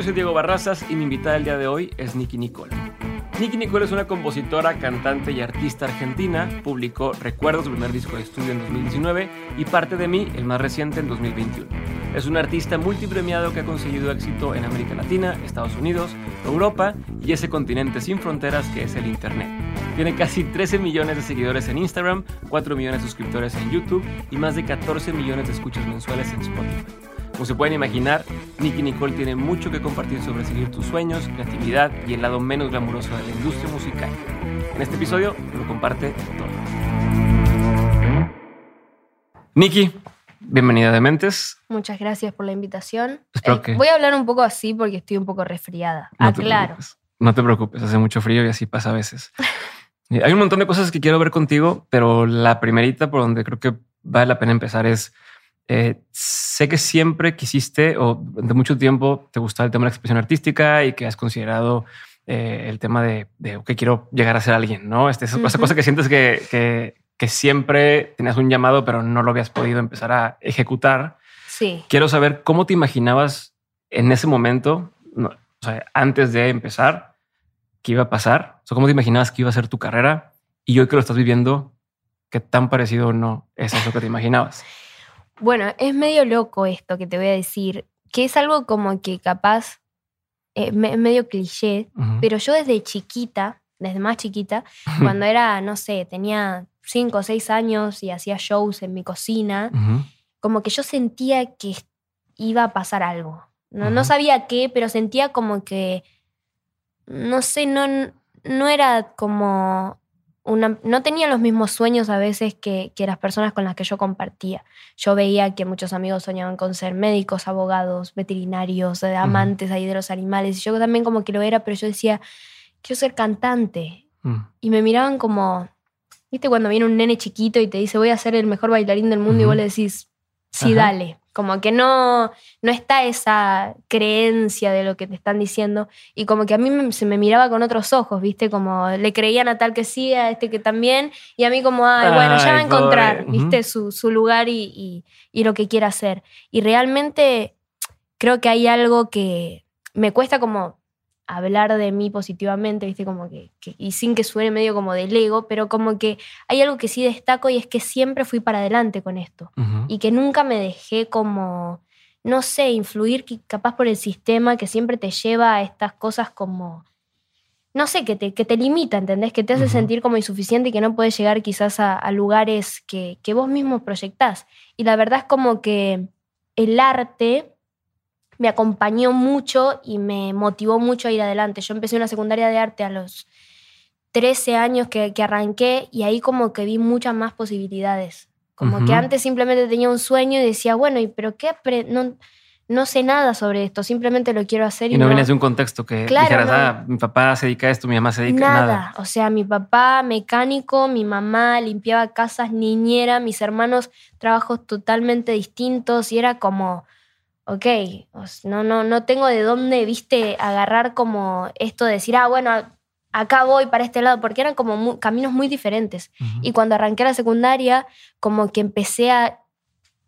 yo soy Diego Barrazas y mi invitada el día de hoy es Nicky Nicole. Nicky Nicole es una compositora, cantante y artista argentina. Publicó Recuerdos, su primer disco de estudio en 2019 y Parte de mí, el más reciente, en 2021. Es un artista multipremiado que ha conseguido éxito en América Latina, Estados Unidos, Europa y ese continente sin fronteras que es el Internet. Tiene casi 13 millones de seguidores en Instagram, 4 millones de suscriptores en YouTube y más de 14 millones de escuchas mensuales en Spotify. Como se pueden imaginar, Nicky Nicole tiene mucho que compartir sobre seguir tus sueños, creatividad y el lado menos glamuroso de la industria musical. En este episodio lo comparte todo. Nicky, bienvenida de Mentes. Muchas gracias por la invitación. Eh, voy a hablar un poco así porque estoy un poco resfriada. No Aclaro. no te preocupes, hace mucho frío y así pasa a veces. Hay un montón de cosas que quiero ver contigo, pero la primerita por donde creo que vale la pena empezar es eh, sé que siempre quisiste o de mucho tiempo te gustaba el tema de la expresión artística y que has considerado eh, el tema de, que quiero llegar a ser alguien, ¿no? Este, esa cosa que sientes que, que, siempre tenías un llamado, pero no lo habías podido empezar a ejecutar. Sí. Quiero saber cómo te imaginabas en ese momento, o sea, antes de empezar, qué iba a pasar, o sea, cómo te imaginabas que iba a ser tu carrera y hoy que lo estás viviendo, qué tan parecido o no es eso que te imaginabas. Bueno, es medio loco esto que te voy a decir, que es algo como que capaz es eh, medio cliché, pero yo desde chiquita, desde más chiquita, cuando era, no sé, tenía cinco o seis años y hacía shows en mi cocina, como que yo sentía que iba a pasar algo. No, no sabía qué, pero sentía como que, no sé, no, no era como no tenía los mismos sueños a veces que, las personas con las que yo compartía. Yo veía que muchos amigos soñaban con ser médicos, abogados, veterinarios, eh, amantes ahí de los animales. Y yo también como que lo era, pero yo decía, quiero ser cantante. Mm. Y me miraban como, viste, cuando viene un nene chiquito y te dice, voy a ser el mejor bailarín del mundo y vos le decís, sí, dale. Como que no, no está esa creencia de lo que te están diciendo. Y como que a mí se me miraba con otros ojos, ¿viste? Como le creían a tal que sí, a este que también. Y a mí como, ay, bueno, ya va a encontrar, ¿viste? su, su, lugar y, y, lo que quiera hacer. Y realmente creo que hay algo que me cuesta como hablar de mí positivamente, ¿viste? Como que, y sin que suene medio como del ego, pero como que hay algo que sí destaco y es que siempre fui para adelante con esto. Y que nunca me dejé como, no sé, influir capaz por el sistema que siempre te lleva a estas cosas como, no sé, que te, que te limita, ¿entendés? Que te hace sentir como insuficiente y que no puedes llegar quizás a, lugares que, que vos mismo proyectás. Y la verdad es como que el arte me acompañó mucho y me motivó mucho a ir adelante. Yo empecé una secundaria de arte a los 13 años que, arranqué y ahí como que vi muchas más posibilidades. Como que antes simplemente tenía un sueño y decía, bueno, ¿y pero qué? No, no sé nada sobre esto, simplemente lo quiero hacer. Y, no, venías de un contexto que dijeras, ah, mi papá se dedica a esto, mi mamá se dedica a nada. O sea, mi papá mecánico, mi mamá limpiaba casas, niñera, mis hermanos trabajos totalmente distintos y era como, ok, no, no, no tengo de dónde, viste, agarrar como esto de decir, ah, bueno, acá voy para este lado, porque eran como caminos muy diferentes. Y cuando arranqué la secundaria, como que empecé a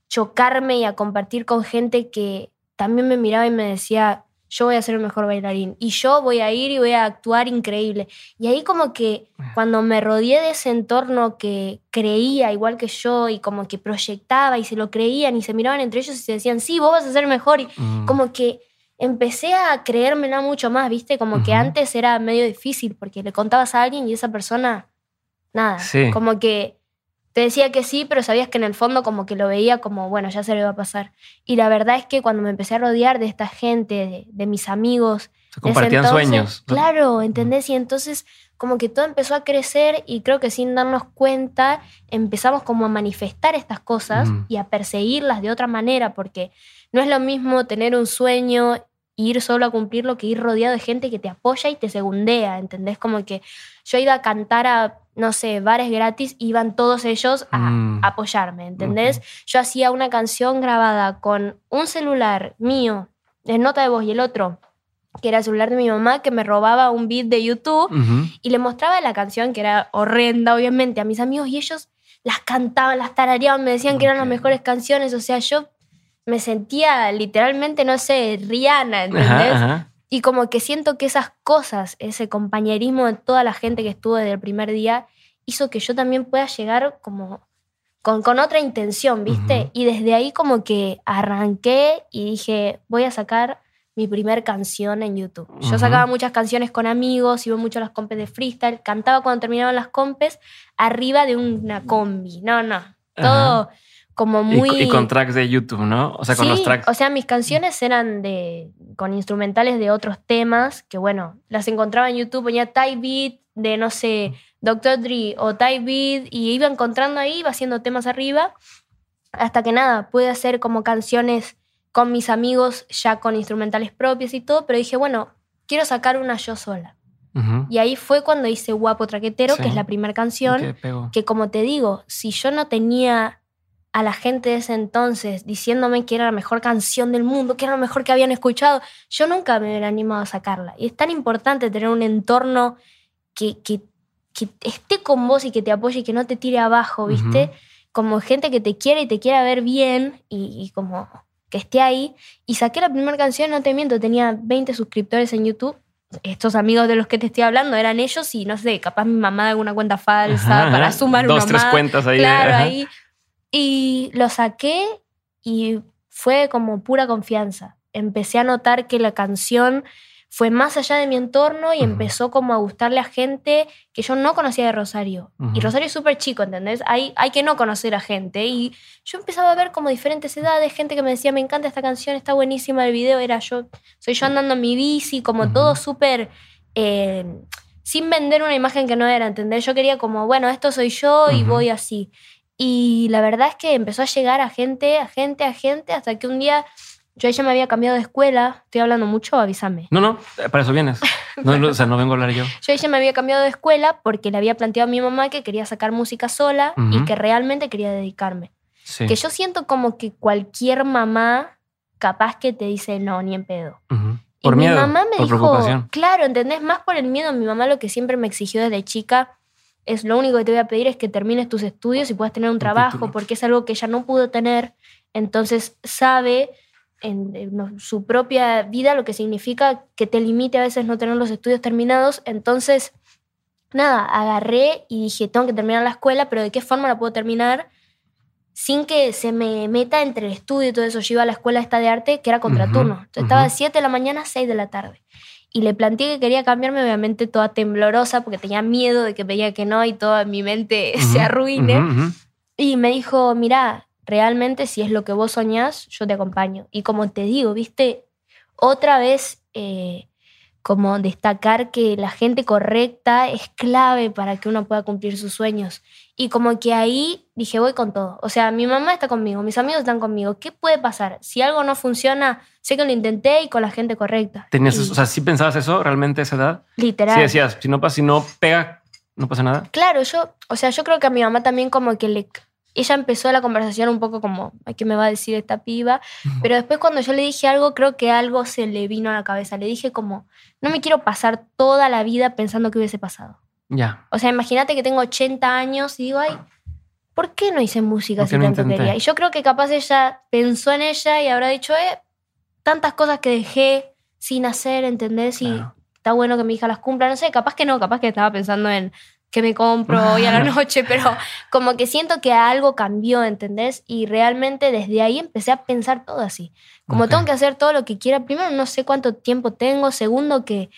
chocarme y a compartir con gente que también me miraba y me decía, yo voy a ser el mejor bailarín y yo voy a ir y voy a actuar increíble. Y ahí como que cuando me rodeé de ese entorno que creía igual que yo y como que proyectaba y se lo creían y se miraban entre ellos y se decían, sí, vos vas a ser mejor. Y mm. como que empecé a creérmela mucho más, ¿viste? Como que antes era medio difícil porque le contabas a alguien y esa persona, nada, como que te decía que sí, pero sabías que en el fondo como que lo veía como, bueno, ya se le va a pasar. Y la verdad es que cuando me empecé a rodear de esta gente, de, mis amigos... Se compartían sueños. Claro, ¿entendés? Y entonces como que todo empezó a crecer y creo que sin darnos cuenta empezamos como a manifestar estas cosas y a perseguirlas de otra manera, porque no es lo mismo tener un sueño ir solo a cumplirlo que ir rodeado de gente que te apoya y te segundea, ¿entendés? Como que yo iba a cantar a no sé, bares gratis, iban todos ellos a mm. apoyarme, ¿entendés? Yo hacía una canción grabada con un celular mío, de nota de voz, y el otro, que era el celular de mi mamá, que me robaba un beat de YouTube y le mostraba la canción, que era horrenda, obviamente, a mis amigos, y ellos las cantaban, las tarareaban, me decían que eran las mejores canciones, o sea, yo me sentía literalmente, no sé, Rihanna, ¿entendés? Y como que siento que esas cosas, ese compañerismo de toda la gente que estuvo desde el primer día, hizo que yo también pueda llegar como con, con otra intención, ¿viste? Y desde ahí como que arranqué y dije, voy a sacar mi primer canción en YouTube. Yo sacaba muchas canciones con amigos, iba mucho a las compes de freestyle, cantaba cuando terminaban las compes arriba de una combi. No, no. Todo como muy... Y, con tracks de YouTube, ¿no? O sea, con los tracks. O sea, mis canciones eran de con instrumentales de otros temas que, bueno, las encontraba en YouTube, ponía Type Beat de, no sé, Dr. Dre o Type Beat y iba encontrando ahí, iba haciendo temas arriba, hasta que nada, pude hacer como canciones con mis amigos ya con instrumentales propios y todo, pero dije, bueno, quiero sacar una yo sola. Y ahí fue cuando hice Guapo Traquetero, que es la primera canción, que como te digo, si yo no tenía a la gente de ese entonces diciéndome que era la mejor canción del mundo, que era lo mejor que habían escuchado, yo nunca me hubiera animado a sacarla. Y es tan importante tener un entorno que, que, esté con vos y que te apoye y que no te tire abajo, ¿viste? Como gente que te quiere y te quiera ver bien y como que esté ahí. Y saqué la primera canción, no te miento, tenía 20 suscriptores en YouTube. Estos amigos de los que te estoy hablando eran ellos y no sé, capaz mi mamá de alguna cuenta falsa para sumar Dos, tres cuentas ahí. Claro, ahí. Y lo saqué y fue como pura confianza. Empecé a notar que la canción fue más allá de mi entorno y empezó como a gustarle a gente que yo no conocía de Rosario. Y Rosario es súper chico, ¿entendés? Hay, hay que no conocer a gente. Y yo empezaba a ver como diferentes edades, gente que me decía, me encanta esta canción, está buenísima el video, era yo, soy yo andando en mi bici, como todo súper... Eh, sin vender una imagen que no era, ¿entendés? Yo quería como, bueno, esto soy yo y voy así. Y la verdad es que empezó a llegar a gente, a gente, a gente, hasta que un día yo ella me había cambiado de escuela. Estoy hablando mucho, avísame. No, no, para eso vienes. No, o sea, no vengo a hablar yo. Yo ella me había cambiado de escuela porque le había planteado a mi mamá que quería sacar música sola y que realmente quería dedicarme. Que yo siento como que cualquier mamá capaz que te dice no, ni en pedo. Por miedo, mi mamá me dijo, claro, ¿entendés? Más por el miedo. Mi mamá lo que siempre me exigió desde chica es lo único que te voy a pedir es que termines tus estudios y puedas tener un trabajo, porque es algo que ella no pudo tener. Entonces sabe en, su propia vida, lo que significa que te limite a veces no tener los estudios terminados. Entonces, nada, agarré y dije, tengo que terminar la escuela, pero ¿de qué forma la puedo terminar? Sin que se me meta entre el estudio y todo eso. Yo iba a la escuela esta de arte, que era contraturno. Entonces estaba de 7 de la mañana a 6 de la tarde. Y le planteé que quería cambiarme, obviamente toda temblorosa, porque tenía miedo de que veía que no y toda mi mente se arruine. Y me dijo, mira, realmente si es lo que vos soñás, yo te acompaño. Y como te digo, viste, otra vez eh, como destacar que la gente correcta es clave para que uno pueda cumplir sus sueños. Y como que ahí dije, voy con todo. O sea, mi mamá está conmigo, mis amigos están conmigo. ¿Qué puede pasar? Si algo no funciona, sé que lo intenté y con la gente correcta. ¿Tenías, o sea, sí pensabas eso realmente a esa edad? Literal. Sí decías, si no, si no pega, no pasa nada. Claro, yo, o sea, yo creo que a mi mamá también como que le ella empezó la conversación un poco como, ¿qué me va a decir esta piba? Pero después cuando yo le dije algo, creo que algo se le vino a la cabeza. Le dije como, no me quiero pasar toda la vida pensando que hubiese pasado. Ya. O sea, imagínate que tengo 80 años y digo, ay, ¿por qué no hice música si tanto quería? Y yo creo que capaz ella pensó en ella y habrá dicho, eh, tantas cosas que dejé sin hacer, ¿entendés? Y está bueno que mi hija las cumpla. No sé, capaz que no, capaz que estaba pensando en que me compro hoy a la noche, pero como que siento que algo cambió, ¿entendés? Y realmente desde ahí empecé a pensar todo así. Como tengo que hacer todo lo que quiera, primero no sé cuánto tiempo tengo, segundo que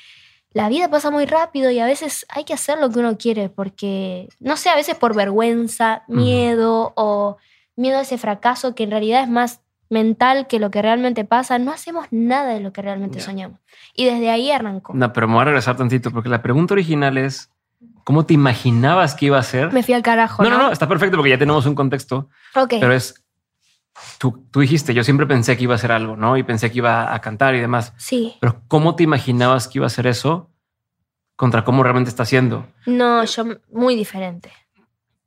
la vida pasa muy rápido y a veces hay que hacer lo que uno quiere, porque, no sé, a veces por vergüenza, miedo o miedo a ese fracaso que en realidad es más mental que lo que realmente pasa, no hacemos nada de lo que realmente soñamos. Y desde ahí arrancó. No, pero me voy a regresar tantito, porque la pregunta original es, ¿Cómo te imaginabas que iba a ser? Me fui al carajo. No, no, no, está perfecto porque ya tenemos un contexto. Ok. Pero es, tú, tú dijiste, yo siempre pensé que iba a ser algo, ¿no? Y pensé que iba a cantar y demás. Sí. Pero ¿cómo te imaginabas que iba a ser eso contra cómo realmente está haciendo? No, yo muy diferente.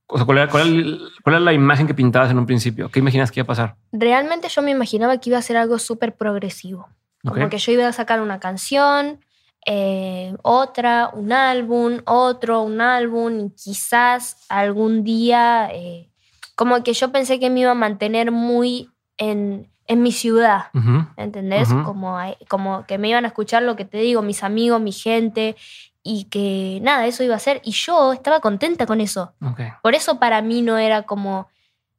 O sea, ¿cuál era, cuál, la imagen que pintabas en un principio? ¿Qué imaginas que iba a pasar? Realmente yo me imaginaba que iba a ser algo súper progresivo. Como que yo iba a sacar una canción, eh, otra, un álbum, otro, un álbum, y quizás algún día, eh, como que yo pensé que me iba a mantener muy en, en mi ciudad, ¿entendés? como, como que me iban a escuchar lo que te digo, mis amigos, mi gente, y que nada, eso iba a ser. Y yo estaba contenta con eso. Por eso para mí no era como,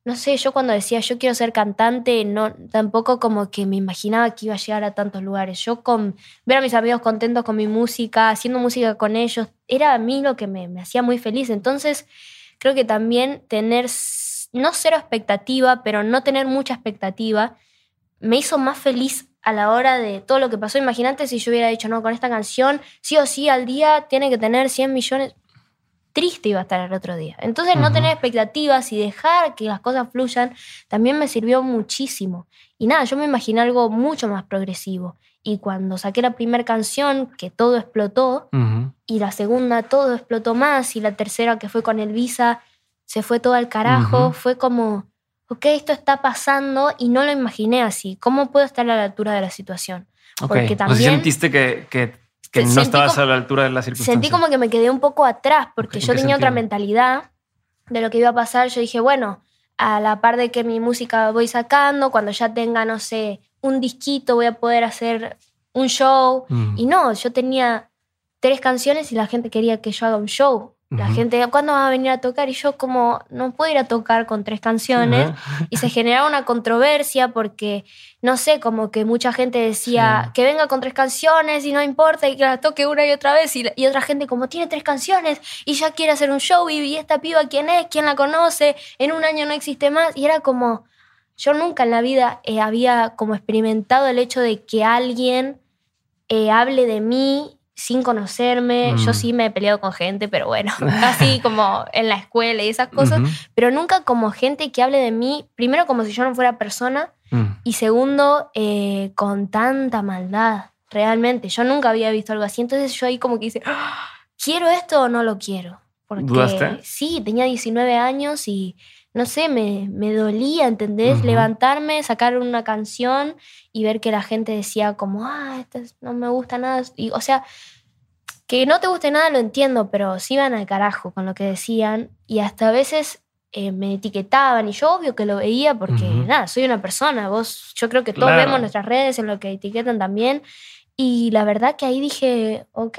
no sé, yo cuando decía yo quiero ser cantante, no, tampoco como que me imaginaba que iba a llegar a tantos lugares. Yo con ver a mis amigos contentos con mi música, haciendo música con ellos, era a mí lo que me, me hacía muy feliz. Entonces, creo que también tener, no cero expectativa, pero no tener mucha expectativa, me hizo más feliz a la hora de todo lo que pasó. Imagínate si yo hubiera dicho, no, con esta canción, sí o sí al día tiene que tener 100 millones. Triste iba a estar el otro día. Entonces, no tener expectativas y dejar que las cosas fluyan también me sirvió muchísimo. Y nada, yo me imaginé algo mucho más progresivo. Y cuando saqué la primera canción, que todo explotó, y la segunda, todo explotó más, y la tercera, que fue con Elvisa, se fue todo al carajo, fue como ok, esto está pasando y no lo imaginé así. ¿Cómo puedo estar a la altura de la situación? Porque también... sentiste que, que, no estabas a la altura de la circunstancia. Sentí como que me quedé un poco atrás porque yo tenía otra mentalidad de lo que iba a pasar. Yo dije, bueno, a la par de que mi música voy sacando, cuando ya tenga, no sé, un disquito, voy a poder hacer un show. Mm. Y no, yo tenía tres canciones y la gente quería que yo haga un show. La gente, ¿cuándo va a venir a tocar? Y yo como, no puedo ir a tocar con tres canciones. Y se generaba una controversia porque, no sé, como que mucha gente decía que venga con tres canciones y no importa y que la toque una y otra vez. Y, otra gente como, tiene tres canciones y ya quiere hacer un show y, esta piba, ¿quién es? ¿Quién la conoce? En un año no existe más. Y era como, yo nunca en la vida eh, había como experimentado el hecho de que alguien eh, hable de mí sin conocerme. Yo mm. sí me he peleado con gente, pero bueno, casi como en la escuela y esas cosas, pero nunca como gente que hable de mí, primero como si yo no fuera persona mm. y segundo eh, con tanta maldad, realmente. Yo nunca había visto algo así, entonces yo ahí como que dice, ¡Ah! ¿quiero esto o no lo quiero? Porque sí, tenía 19 años y no sé, me, me dolía, ¿entendés? Levantarme, sacar una canción y ver que la gente decía como, ah, esto no me gusta nada. Y, o sea, que no te guste nada lo entiendo, pero sí iban al carajo con lo que decían y hasta a veces eh, me etiquetaban y yo obvio que lo veía porque, nada, soy una persona, vos, yo creo que todos vemos nuestras redes en lo que etiquetan también y la verdad que ahí dije, ok,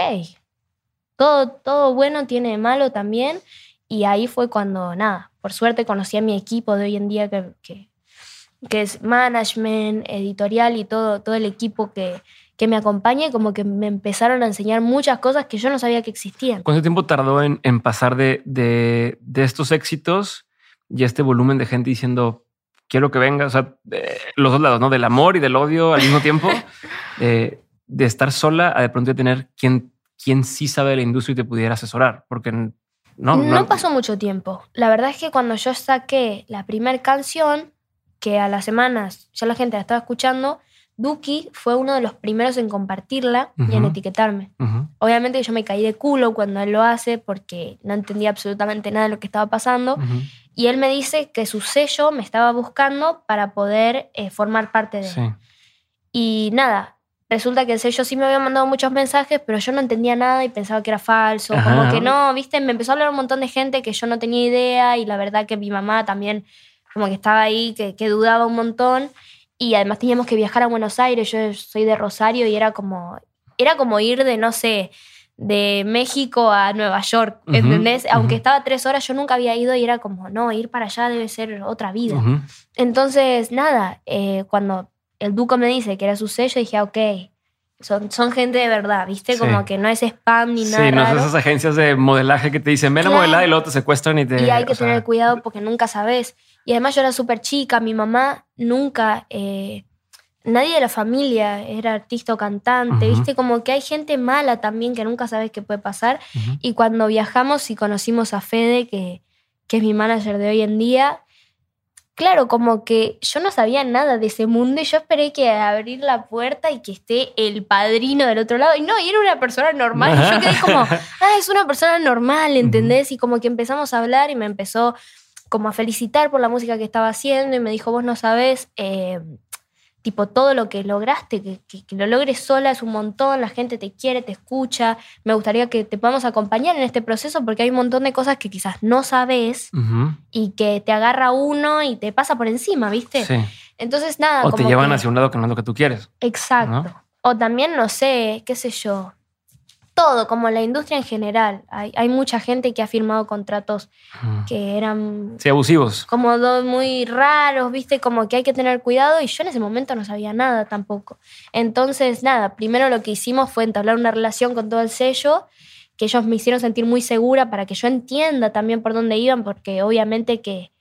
todo, todo bueno tiene malo también y ahí fue cuando, nada, por suerte conocí a mi equipo de hoy en día que, que, es management, editorial y todo, todo el equipo que, que me acompaña y como que me empezaron a enseñar muchas cosas que yo no sabía que existían. ¿Cuánto tiempo tardó en, en pasar de, de, de, estos éxitos y este volumen de gente diciendo, quiero que venga? O sea, los dos lados, ¿no? Del amor y del odio al mismo tiempo, de estar sola a de pronto tener quien, quien sí sabe de la industria y te pudiera asesorar, porque no, pasó mucho tiempo. La verdad es que cuando yo saqué la primera canción, que a las semanas ya la gente la estaba escuchando, Duki fue uno de los primeros en compartirla y en etiquetarme. Obviamente yo me caí de culo cuando él lo hace porque no entendía absolutamente nada de lo que estaba pasando. Y él me dice que su sello me estaba buscando para poder eh, formar parte de él. Y nada, resulta que el sello sí me había mandado muchos mensajes, pero yo no entendía nada y pensaba que era falso. Como que no, viste, me empezó a hablar un montón de gente que yo no tenía idea y la verdad que mi mamá también como que estaba ahí, que, que dudaba un montón. Y además teníamos que viajar a Buenos Aires, yo soy de Rosario y era como, era como ir de, no sé, de México a Nueva York, ¿entendés? Aunque estaba tres horas, yo nunca había ido y era como, no, ir para allá debe ser otra vida. Entonces, nada, eh, cuando el Duco me dice que era su sello, dije, ah, ok, son, son gente de verdad, ¿viste? Como que no es spam ni nada. Sí, no son esas agencias de modelaje que te dicen, ven a modelar y luego te secuestran y te. Y hay que tener cuidado porque nunca sabes. Y además yo era súper chica, mi mamá nunca. Eh, nadie de la familia era artista o cantante, ¿viste? Como que hay gente mala también que nunca sabes qué puede pasar. Y cuando viajamos y conocimos a Fede, que, que es mi manager de hoy en día, claro, como que yo no sabía nada de ese mundo y yo esperé que abrir la puerta y que esté el padrino del otro lado. Y no, y era una persona normal. Y yo quedé como, ah, es una persona normal, ¿entendés? Y como que empezamos a hablar y me empezó como a felicitar por la música que estaba haciendo y me dijo, vos no sabés, eh, tipo todo lo que lograste, que, que, lo logres sola es un montón, la gente te quiere, te escucha, me gustaría que te podamos acompañar en este proceso porque hay un montón de cosas que quizás no sabes y que te agarra uno y te pasa por encima, ¿viste? Sí. Entonces, nada. O te llevan hacia un lado que no es lo que tú quieres. Exacto. O también, no sé, qué sé yo, todo, como la industria en general. Hay, hay mucha gente que ha firmado contratos que eran... Sí, abusivos. Como muy raros, viste, como que hay que tener cuidado y yo en ese momento no sabía nada tampoco. Entonces, nada, primero lo que hicimos fue entablar una relación con todo el sello que ellos me hicieron sentir muy segura para que yo entienda también por dónde iban, porque obviamente que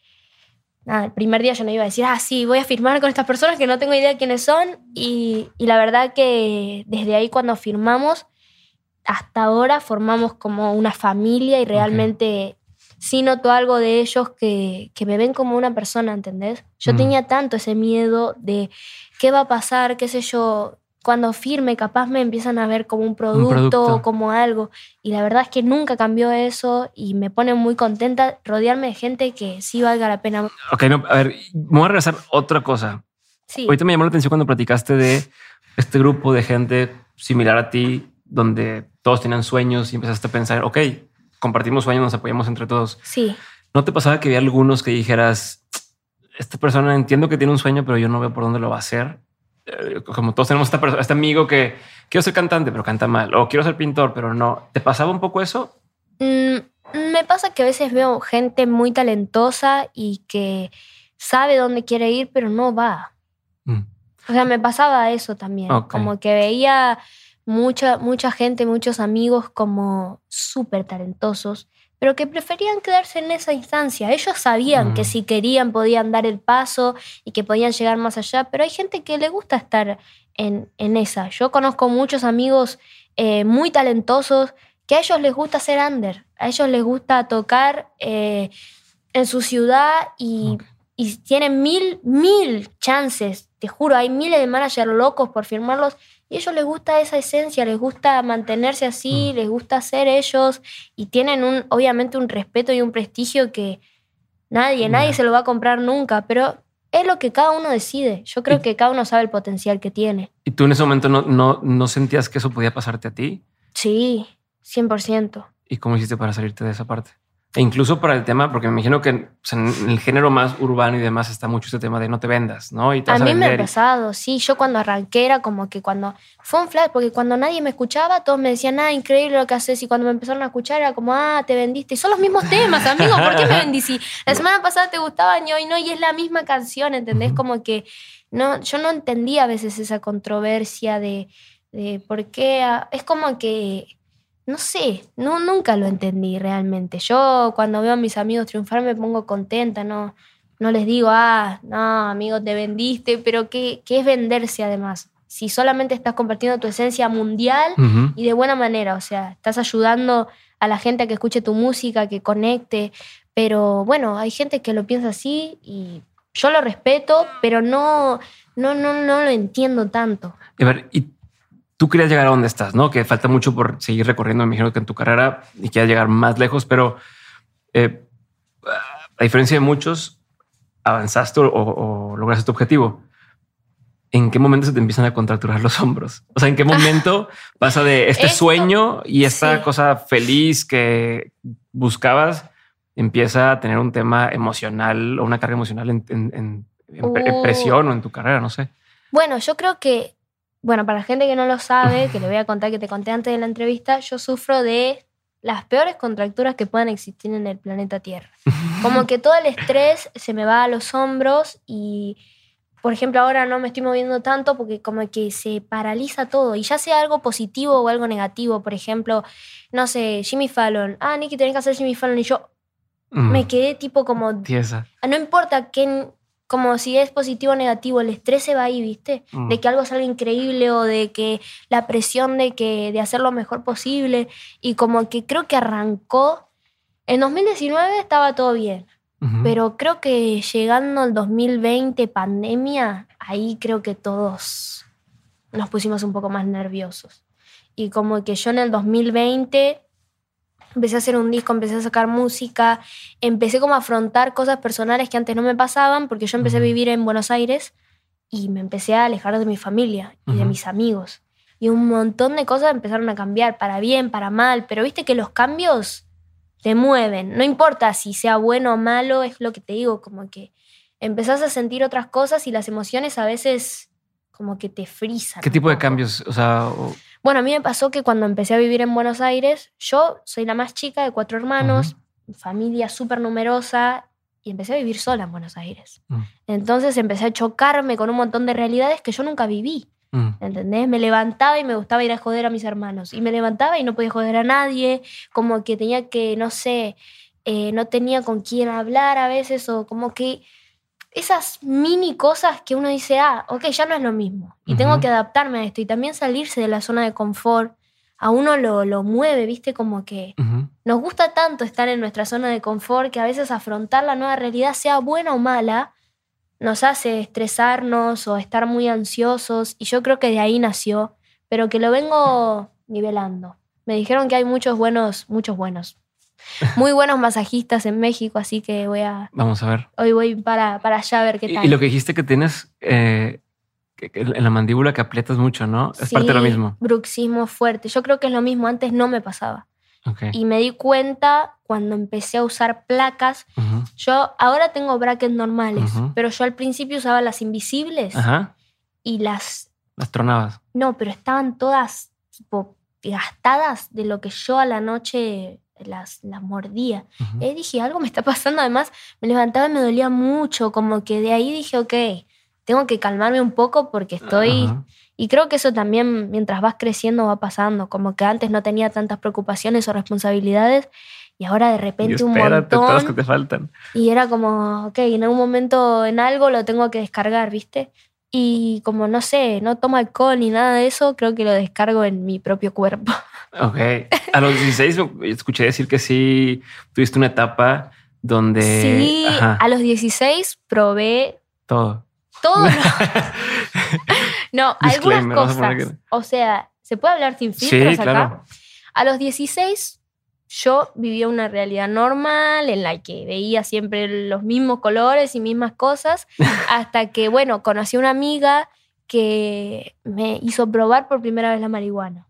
nada, el primer día yo no iba a decir, ah, sí, voy a firmar con estas personas que no tengo idea de quiénes son. Y, y la verdad que desde ahí cuando firmamos, hasta ahora formamos como una familia y realmente sí noto algo de ellos que, me ven como una persona, ¿entendés? Yo mm. tenía tanto ese miedo de qué va a pasar, qué sé yo, cuando firme capaz me empiezan a ver como un producto, o como algo. Y la verdad es que nunca cambió eso y me pone muy contenta rodearme de gente que sí valga la pena. Ok, a ver, me voy a regresar otra cosa. Sí. Ahorita me llamó la atención cuando platicaste de este grupo de gente similar a ti, donde todos tenían sueños y empezaste a pensar, ok, compartimos sueños, nos apoyamos entre todos. Sí. ¿No te pasaba que había algunos que dijeras, esta persona entiendo que tiene un sueño, pero yo no veo por dónde lo va a hacer? Eh, como todos tenemos esta persona, este amigo que quiero ser cantante, pero canta mal, o quiero ser pintor, pero no. ¿Te pasaba un poco eso? Mm, me pasa que a veces veo gente muy talentosa y que sabe dónde quiere ir, pero no va. Mm. O sea, me pasaba eso también, como que veía mucha, mucha gente, muchos amigos como súper talentosos, pero que preferían quedarse en esa instancia. Ellos sabían que mm. si querían podían dar el paso y que podían llegar más allá, pero hay gente que le gusta estar en, en esa. Yo conozco muchos amigos eh, muy talentosos que a ellos les gusta ser under, a ellos les gusta tocar eh, en su ciudad y, y tienen mil, mil chances, te juro, hay miles de managers locos por firmarlos y a ellos les gusta esa esencia, les gusta mantenerse así, mm. les gusta ser ellos y tienen un, obviamente un respeto y un prestigio que nadie, nadie se lo va a comprar nunca, pero es lo que cada uno decide. Yo creo que cada uno sabe el potencial que tiene. ¿Y tú en ese momento no, no, no sentías que eso podía pasarte a ti? Sí, 100%. ¿Y cómo hiciste para salirte de esa parte? E incluso para el tema, porque me imagino que en el género más urbano y demás está mucho este tema de no te vendas, ¿no? Y a mí me ha pasado, sí. Yo cuando arranqué era como que cuando fue un flash, porque cuando nadie me escuchaba, todos me decían, ah, increíble lo que haces. Y cuando me empezaron a escuchar era como, ah, te vendiste. Y son los mismos temas, amigo, ¿por qué me vendí? Si la semana pasada te gustaban y hoy no, y es la misma canción, ¿entendés? Como que no, yo no entendía a veces esa controversia de, de por qué. Es como que no sé, no, nunca lo entendí realmente. Yo cuando veo a mis amigos triunfar me pongo contenta, no, no les digo, ah, no, amigo, te vendiste, pero ¿qué, qué es venderse además? Si solamente estás compartiendo tu esencia mundial y de buena manera, o sea, estás ayudando a la gente a que escuche tu música, que conecte, pero bueno, hay gente que lo piensa así y yo lo respeto, pero no, no, no, no lo entiendo tanto. A ver, ¿y tú querías llegar a donde estás, ¿no? Que falta mucho por seguir recorriendo, me imagino que en tu carrera y quieras llegar más lejos, pero eh, a diferencia de muchos, avanzaste o, lograste tu objetivo. ¿En qué momento se te empiezan a contracturar los hombros? O sea, ¿en qué momento pasa de este sueño y esta cosa feliz que buscabas empieza a tener un tema emocional o una carga emocional en, en uh. presión o en tu carrera? No sé. Bueno, yo creo que bueno, para la gente que no lo sabe, que le voy a contar que te conté antes de la entrevista, yo sufro de las peores contracturas que puedan existir en el planeta Tierra. Como que todo el estrés se me va a los hombros y, por ejemplo, ahora no me estoy moviendo tanto porque como que se paraliza todo. Y ya sea algo positivo o algo negativo, por ejemplo, no sé, Jimmy Fallon. Ah, Nicky, tenés que hacer Jimmy Fallon. Y yo mm. me quedé tipo como... Tiesa. No importa qué como si es positivo o negativo, el estrés se va ahí, ¿viste? De mm. que algo salga increíble o de que la presión de que de hacer lo mejor posible y como que creo que arrancó en 2019 estaba todo bien. Pero creo que llegando al 2020, pandemia, ahí creo que todos nos pusimos un poco más nerviosos. Y como que yo en el 2020 empecé a hacer un disco, empecé a sacar música, empecé como a afrontar cosas personales que antes no me pasaban, porque yo empecé a vivir en Buenos Aires y me empecé a alejar de mi familia y de mis amigos. Y un montón de cosas empezaron a cambiar, para bien, para mal, pero viste que los cambios te mueven, no importa si sea bueno o malo, es lo que te digo, como que empezás a sentir otras cosas y las emociones a veces como que te frisan. ¿Qué tipo de cambios? O sea, Bueno, a mí me pasó que cuando empecé a vivir en Buenos Aires, yo soy la más chica de cuatro hermanos, familia súper numerosa, y empecé a vivir sola en Buenos Aires. Mm. Entonces empecé a chocarme con un montón de realidades que yo nunca viví. Mm. ¿Entendés? Me levantaba y me gustaba ir a joder a mis hermanos. Y me levantaba y no podía joder a nadie. Como que tenía que, no sé, eh, no tenía con quién hablar a veces. O como que esas mini cosas que uno dice, ah, ok, ya no es lo mismo. Y tengo que adaptarme a esto. Y también salirse de la zona de confort. A uno lo, lo mueve, ¿viste? Como que nos gusta tanto estar en nuestra zona de confort que a veces afrontar la nueva realidad, sea buena o mala, nos hace estresarnos o estar muy ansiosos. Y yo creo que de ahí nació, pero que lo vengo nivelando. Me dijeron que hay muchos buenos, muchos buenos, muy buenos masajistas en México, así que voy a. Vamos a ver. Hoy voy para, para allá a ver qué tal. Y, lo que dijiste que tienes eh, en la mandíbula que aprietas mucho, ¿no? Es parte de lo mismo. Bruxismo fuerte. Yo creo que es lo mismo. Antes no me pasaba. Y me di cuenta cuando empecé a usar placas. Yo ahora tengo brackets normales, pero yo al principio usaba las invisibles y las. Las tronabas. No, pero estaban todas tipo gastadas de lo que yo a la noche las, las mordía. Y dije, algo me está pasando. Además, me levantaba y me dolía mucho. Como que de ahí dije, ok, tengo que calmarme un poco porque estoy... Y creo que eso también, mientras vas creciendo, va pasando. Como que antes no tenía tantas preocupaciones o responsabilidades y ahora de repente un montón. Todas que te faltan. Y era como, ok, en algún momento en algo lo tengo que descargar, ¿viste? Y como no sé, no tomo alcohol ni nada de eso, creo que lo descargo en mi propio cuerpo. Ok. A los 16 escuché decir que sí tuviste una etapa donde. Sí, a los 16 probé. Todo. Todo. No, algunas cosas. O sea, ¿se puede hablar sin filtros sí, acá? Claro. A los 16 yo vivía una realidad normal en la que veía siempre los mismos colores y mismas cosas, hasta que, bueno, conocí a una amiga que me hizo probar por primera vez la marihuana.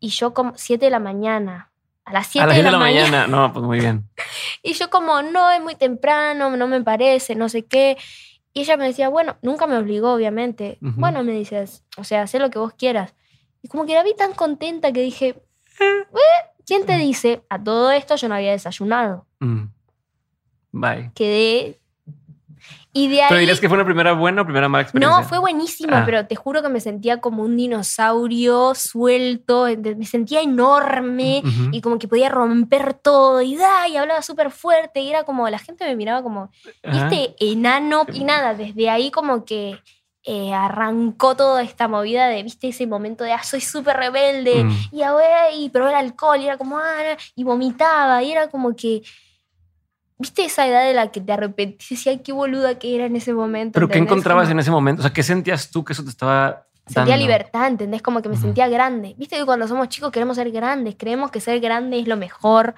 Y yo como 7 de la mañana, a las 7 de, la, mañana. No, pues muy bien. y yo como, no, es muy temprano, no me parece, no sé qué. Y ella me decía, bueno, nunca me obligó, obviamente. Bueno, me dices, o sea, haz lo que vos quieras. Y como que la vi tan contenta que dije, eh, ¿quién te dice? A todo esto yo no había desayunado. Mm. Bye. Quedé y de ¿Pero dirías que fue una primera buena o primera mala experiencia? No, fue buenísima, ah. pero te juro que me sentía como un dinosaurio suelto, me sentía enorme y como que podía romper todo y da, y hablaba súper fuerte y era como, la gente me miraba como, este enano y nada, desde ahí como que eh, arrancó toda esta movida de, viste, ese momento de, ah, soy súper rebelde mm. y ahora, y probé el alcohol y era como, ah, y vomitaba y era como que ¿Viste esa edad de la que te arrepentís? ay, qué boluda que era en ese momento. ¿Pero qué encontrabas en ese momento? O sea, ¿qué sentías tú que eso te estaba Sentía libertad, ¿entendés? Como que me sentía grande. ¿Viste que cuando somos chicos queremos ser grandes? Creemos que ser grande es lo mejor.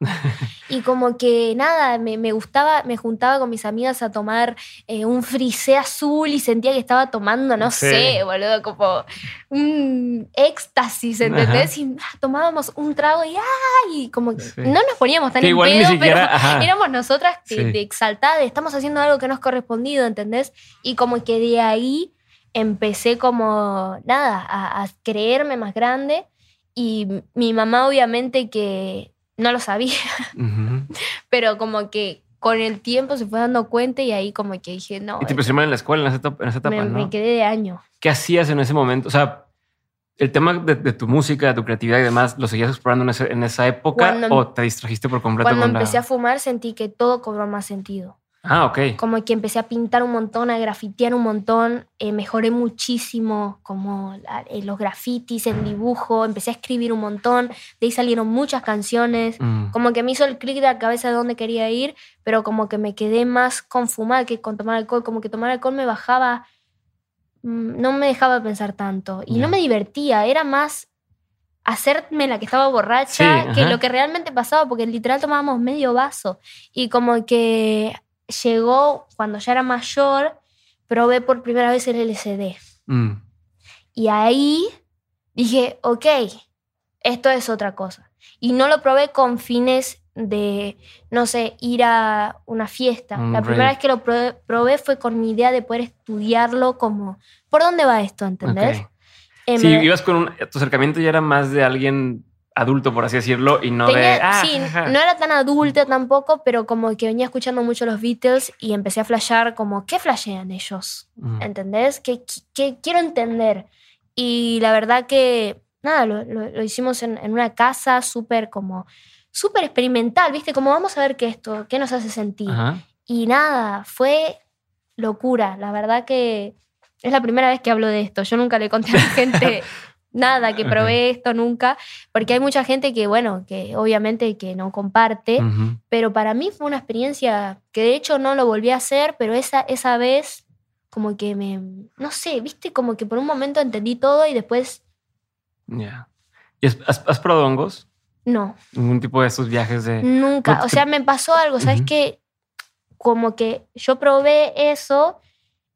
y como que nada, me, gustaba, me juntaba con mis amigas a tomar eh, un frisé azul y sentía que estaba tomando, no sé, boludo, como un éxtasis, ¿entendés? Y ah, tomábamos un trago y ¡ay! Como que no nos poníamos tan en pedo, pero éramos nosotras de, exaltadas, estamos haciendo algo que no es correspondido, ¿entendés? Y como que de ahí empecé como, nada, a creerme más grande. Y mi mamá obviamente que no lo sabía, pero como que con el tiempo se fue dando cuenta y ahí como que dije, no. ¿Y te presionaron en la escuela en esa etapa? En esa etapa me, me, quedé de año. ¿Qué hacías en ese momento? O sea, el tema de, tu música, de tu creatividad y demás, ¿lo seguías explorando en, esa época o te distrajiste por completo? Cuando empecé a fumar sentí que todo cobró más sentido. Ah, ok. Como que empecé a pintar un montón, a grafitear un montón, eh, mejoré muchísimo como eh, los grafitis, el dibujo, empecé a escribir un montón, de ahí salieron muchas canciones, mm. como que me hizo el clic de la cabeza de dónde quería ir, pero como que me quedé más con fumar que con tomar alcohol, como que tomar alcohol me bajaba, mm, no me dejaba pensar tanto. Y no me divertía, era más hacerme la que estaba borracha que lo que realmente pasaba, porque literal tomábamos medio vaso. Y como que llegó cuando ya era mayor, probé por primera vez el LCD. Mm. Y ahí dije, ok, esto es otra cosa. Y no lo probé con fines de, no sé, ir a una fiesta. la primera vez que lo probé, fue con mi idea de poder estudiarlo como, ¿por dónde va esto? ¿Entendés? Eh, sí, ibas con un, tu acercamiento ya era más de alguien adulto, por así decirlo, y no de... Ah, sí, no era tan adulta tampoco, pero como que venía escuchando mucho los Beatles y empecé a flashear como, ¿qué flashean ellos? ¿Entendés? ¿Qué, quiero entender? Y la verdad que, nada, lo, hicimos en, una casa súper como, súper experimental, ¿viste? Como vamos a ver qué esto, qué nos hace sentir. Y nada, fue locura. La verdad que es la primera vez que hablo de esto. Yo nunca le conté a la gente nada, que probé esto nunca, porque hay mucha gente que, bueno, que obviamente que no comparte, pero para mí fue una experiencia que de hecho no lo volví a hacer, pero esa, esa vez como que me, no sé, viste, como que por un momento entendí todo y después... Ya. ¿Y has, probado hongos? No. ¿Ningún tipo de esos viajes de...? Nunca, o sea, me pasó algo, ¿sabes qué? Como que yo probé eso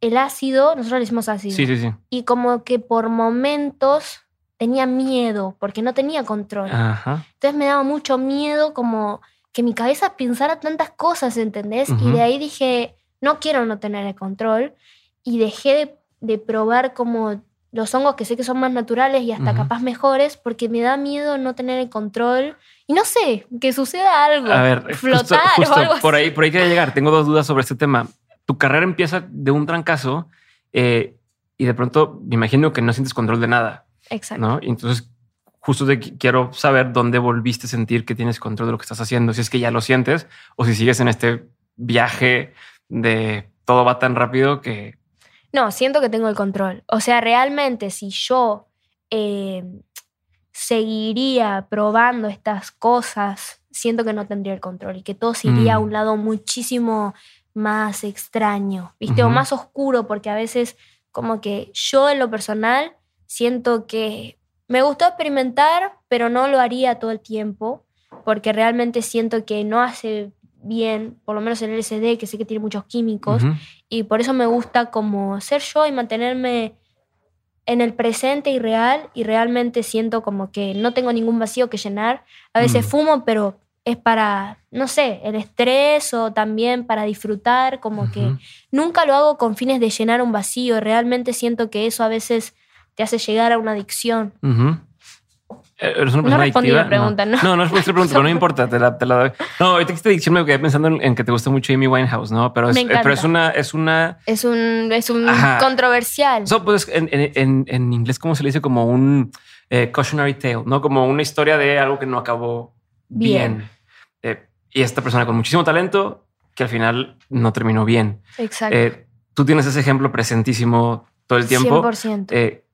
el ácido, nosotros le hicimos ácido. Sí, sí, sí. Y como que por momentos tenía miedo, porque no tenía control. Ajá. Entonces me daba mucho miedo como que mi cabeza pensara tantas cosas, ¿entendés? Y de ahí dije, no quiero no tener el control. Y dejé de, probar como los hongos que sé que son más naturales y hasta capaz mejores, porque me da miedo no tener el control. Y no sé, que suceda algo. A ver, flotar o algo por ahí, por ahí quería llegar. Tengo dos dudas sobre este tema tu carrera empieza de un trancazo eh, y de pronto me imagino que no sientes control de nada. Exacto. ¿no? Y entonces, justo quiero saber dónde volviste a sentir que tienes control de lo que estás haciendo, si es que ya lo sientes o si sigues en este viaje de todo va tan rápido que... No, siento que tengo el control. O sea, realmente si yo eh, seguiría probando estas cosas, siento que no tendría el control y que todo se iría a mm. un lado muchísimo más extraño, ¿viste? O más oscuro, porque a veces como que yo en lo personal siento que me gustó experimentar, pero no lo haría todo el tiempo, porque realmente siento que no hace bien, por lo menos el LSD, que sé que tiene muchos químicos, y por eso me gusta como ser yo y mantenerme en el presente y real, y realmente siento como que no tengo ningún vacío que llenar. A veces mm. fumo, pero es para, no sé, el estrés o también para disfrutar, como que nunca lo hago con fines de llenar un vacío, realmente siento que eso a veces te hace llegar a una adicción. Eh, ¿Eres una persona no respondí la pregunta, ¿no? No, no, no pregunta, pero no importa, te la, te la doy. No, ahorita que esta adicción me quedé pensando en, que te gusta mucho Amy Winehouse, ¿no? Pero es, eh, pero es una... Es, una, es un, es un controversial. So, pues, en, en, en, inglés, ¿cómo se le dice? Como un eh, cautionary tale, ¿no? Como una historia de algo que no acabó bien. Eh, y esta persona con muchísimo talento que al final no terminó bien. Exacto. Eh, tú tienes ese ejemplo presentísimo todo el tiempo. 100%. Eh,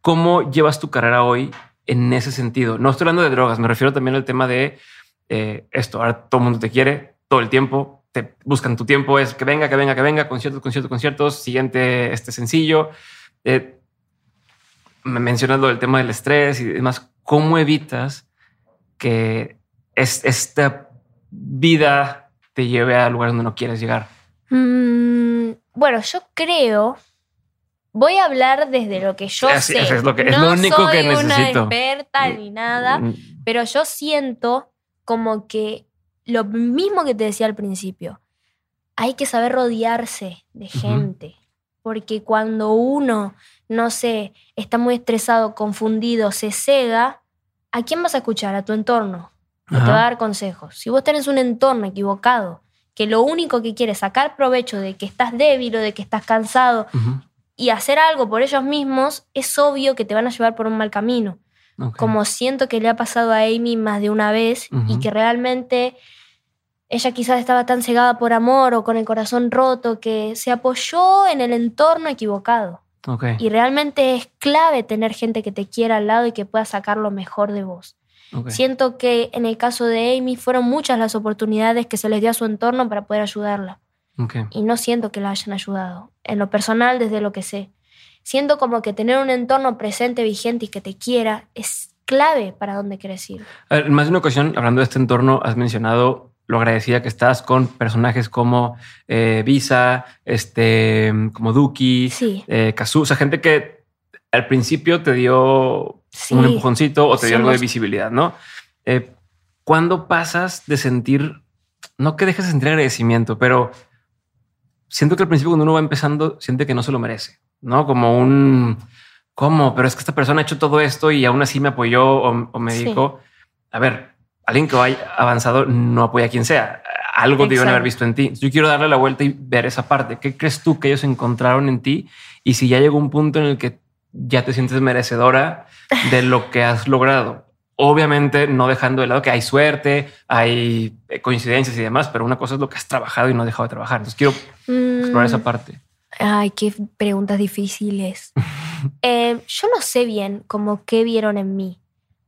¿Cómo llevas tu carrera hoy en ese sentido? No estoy hablando de drogas, me refiero también al tema de esto. Ahora todo el mundo te quiere todo el tiempo, te buscan tu tiempo, es que venga, que venga, que venga, conciertos, conciertos, conciertos, siguiente este sencillo. me mencionas lo del tema del estrés y demás. ¿Cómo evitas que es, esta vida te lleve al lugar donde no quieres llegar? Mm, bueno, yo creo. Voy a hablar desde lo que yo sé. Es, lo, que, es no lo único soy que necesito. una experta ni nada, mm. pero yo siento como que lo mismo que te decía al principio. Hay que saber rodearse de gente. Porque cuando uno, no sé, está muy estresado, confundido, se cega, ¿a quién vas a escuchar? A tu entorno te va a dar consejos. Si vos tenés un entorno equivocado, que lo único que quiere es sacar provecho de que estás débil o de que estás cansado y hacer algo por ellos mismos, es obvio que te van a llevar por un mal camino. Como siento que le ha pasado a Amy más de una vez y que realmente ella quizás estaba tan cegada por amor o con el corazón roto que se apoyó en el entorno equivocado. Y realmente es clave tener gente que te quiera al lado y que pueda sacar lo mejor de vos. Siento que en el caso de Amy fueron muchas las oportunidades que se les dio a su entorno para poder ayudarla. Y no siento que la hayan ayudado. En lo personal, desde lo que sé. Siento como que tener un entorno presente, vigente y que te quiera es clave para dónde quieres ir. en más de una ocasión, hablando de este entorno, has mencionado lo agradecida que estás con personajes como eh, Visa, este, como Duki, Sí. eh, Kazu, o sea, gente que al principio te dio Sí. un empujoncito o te dio algo de visibilidad, ¿no? Eh, ¿Cuándo pasas de sentir, no que dejes de sentir agradecimiento, pero siento que al principio cuando uno va empezando, siente que no se lo merece, ¿no? Como un, ¿cómo? Pero es que esta persona ha hecho todo esto y aún así me apoyó o, o me Sí. dijo, a ver, alguien que vaya avanzado no apoya a quien sea. Algo Exacto. haber visto en ti. Yo quiero darle la vuelta y ver esa parte. ¿Qué crees tú que ellos encontraron en ti? Y si ya llegó un punto en el que ya te sientes merecedora de lo que has logrado. Obviamente no dejando de lado que hay suerte, hay eh, coincidencias y demás, pero una cosa es lo que has trabajado y no has dejado de trabajar. Entonces quiero explorar esa Mm, parte. Ay, qué preguntas difíciles. Eh, yo no sé bien como qué vieron en mí,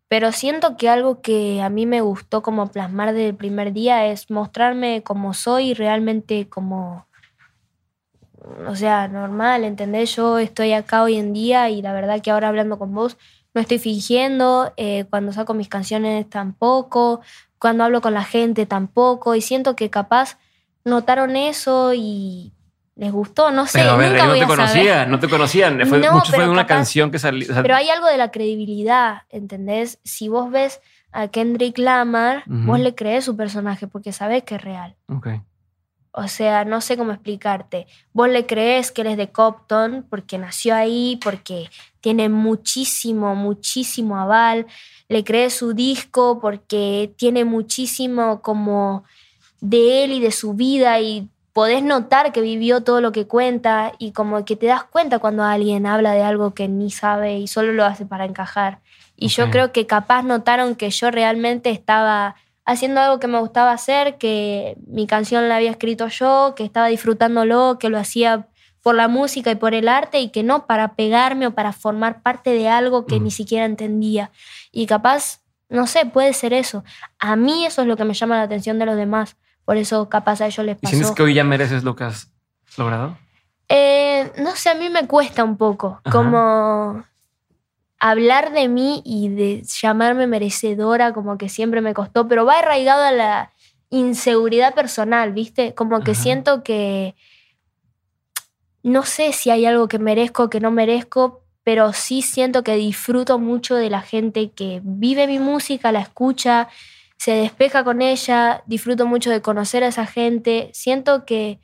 pero siento que algo que a mí me gustó como plasmar desde el primer día es mostrarme como soy y realmente como, o sea, normal, ¿entendés? Yo estoy acá hoy en día y la verdad que ahora hablando con vos no estoy fingiendo, eh, cuando saco mis canciones tampoco, cuando hablo con la gente tampoco, y siento que capaz notaron eso y les gustó, no sé, pero a ver, nunca no voy te a saber. conocía, no te conocían. Fue, No, mucho fue una capaz- canción que salió. o sea, Pero hay algo de la credibilidad, ¿entendés? Si vos ves a Kendrick Lamar, vos le crees su personaje porque sabés que es real. ok. O sea, no sé cómo explicarte. Vos le crees que él es de Compton porque nació ahí, porque tiene muchísimo, muchísimo aval. Le crees su disco porque tiene muchísimo como de él y de su vida y podés notar que vivió todo lo que cuenta y como que te das cuenta cuando alguien habla de algo que ni sabe y solo lo hace para encajar. Y yo creo que capaz notaron que yo realmente estaba haciendo algo que me gustaba hacer, que mi canción la había escrito yo, que estaba disfrutándolo, que lo hacía por la música y por el arte y que no para pegarme o para formar parte de algo que Mm. ni siquiera entendía. Y capaz, no sé, puede ser eso. A mí eso es lo que me llama la atención de los demás. Por eso capaz a ellos les ¿Y pasó. sientes que hoy ya mereces lo que has logrado? Eh, no sé, a mí me cuesta un poco. Ajá. Como hablar de mí y de llamarme merecedora, como que siempre me costó, pero va arraigado a la inseguridad personal, ¿viste? Como que Ajá. siento que no sé si hay algo que merezco o que no merezco, pero sí siento que disfruto mucho de la gente que vive mi música, la escucha, se despeja con ella, disfruto mucho de conocer a esa gente, siento que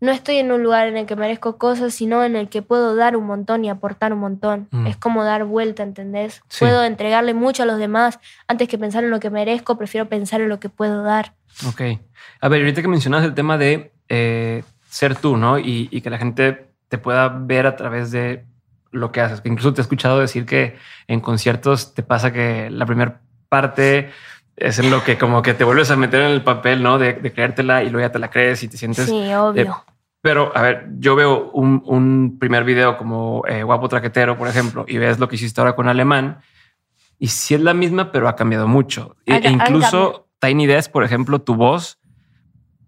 no estoy en un lugar en el que merezco cosas, sino en el que puedo dar un montón y aportar un montón. Mm. Es como dar vuelta, ¿entendés? Sí. Puedo entregarle mucho a los demás. Antes que pensar en lo que merezco, prefiero pensar en lo que puedo dar. Ok. A ver, ahorita que mencionas el tema de eh, ser tú, ¿no? Y, y que la gente te pueda ver a través de lo que haces. Incluso te he escuchado decir que en conciertos te pasa que la primera parte es en lo que como que te vuelves a meter en el papel, ¿no? De, de creértela y luego ya te la crees y te sientes... sí, obvio. Pero, a ver, yo veo un, un primer video como eh, Guapo Traquetero, por ejemplo, y ves lo que hiciste ahora con Alemán, y sí es la misma, pero ha cambiado mucho. E- e incluso Tiny Desk, por ejemplo, tu voz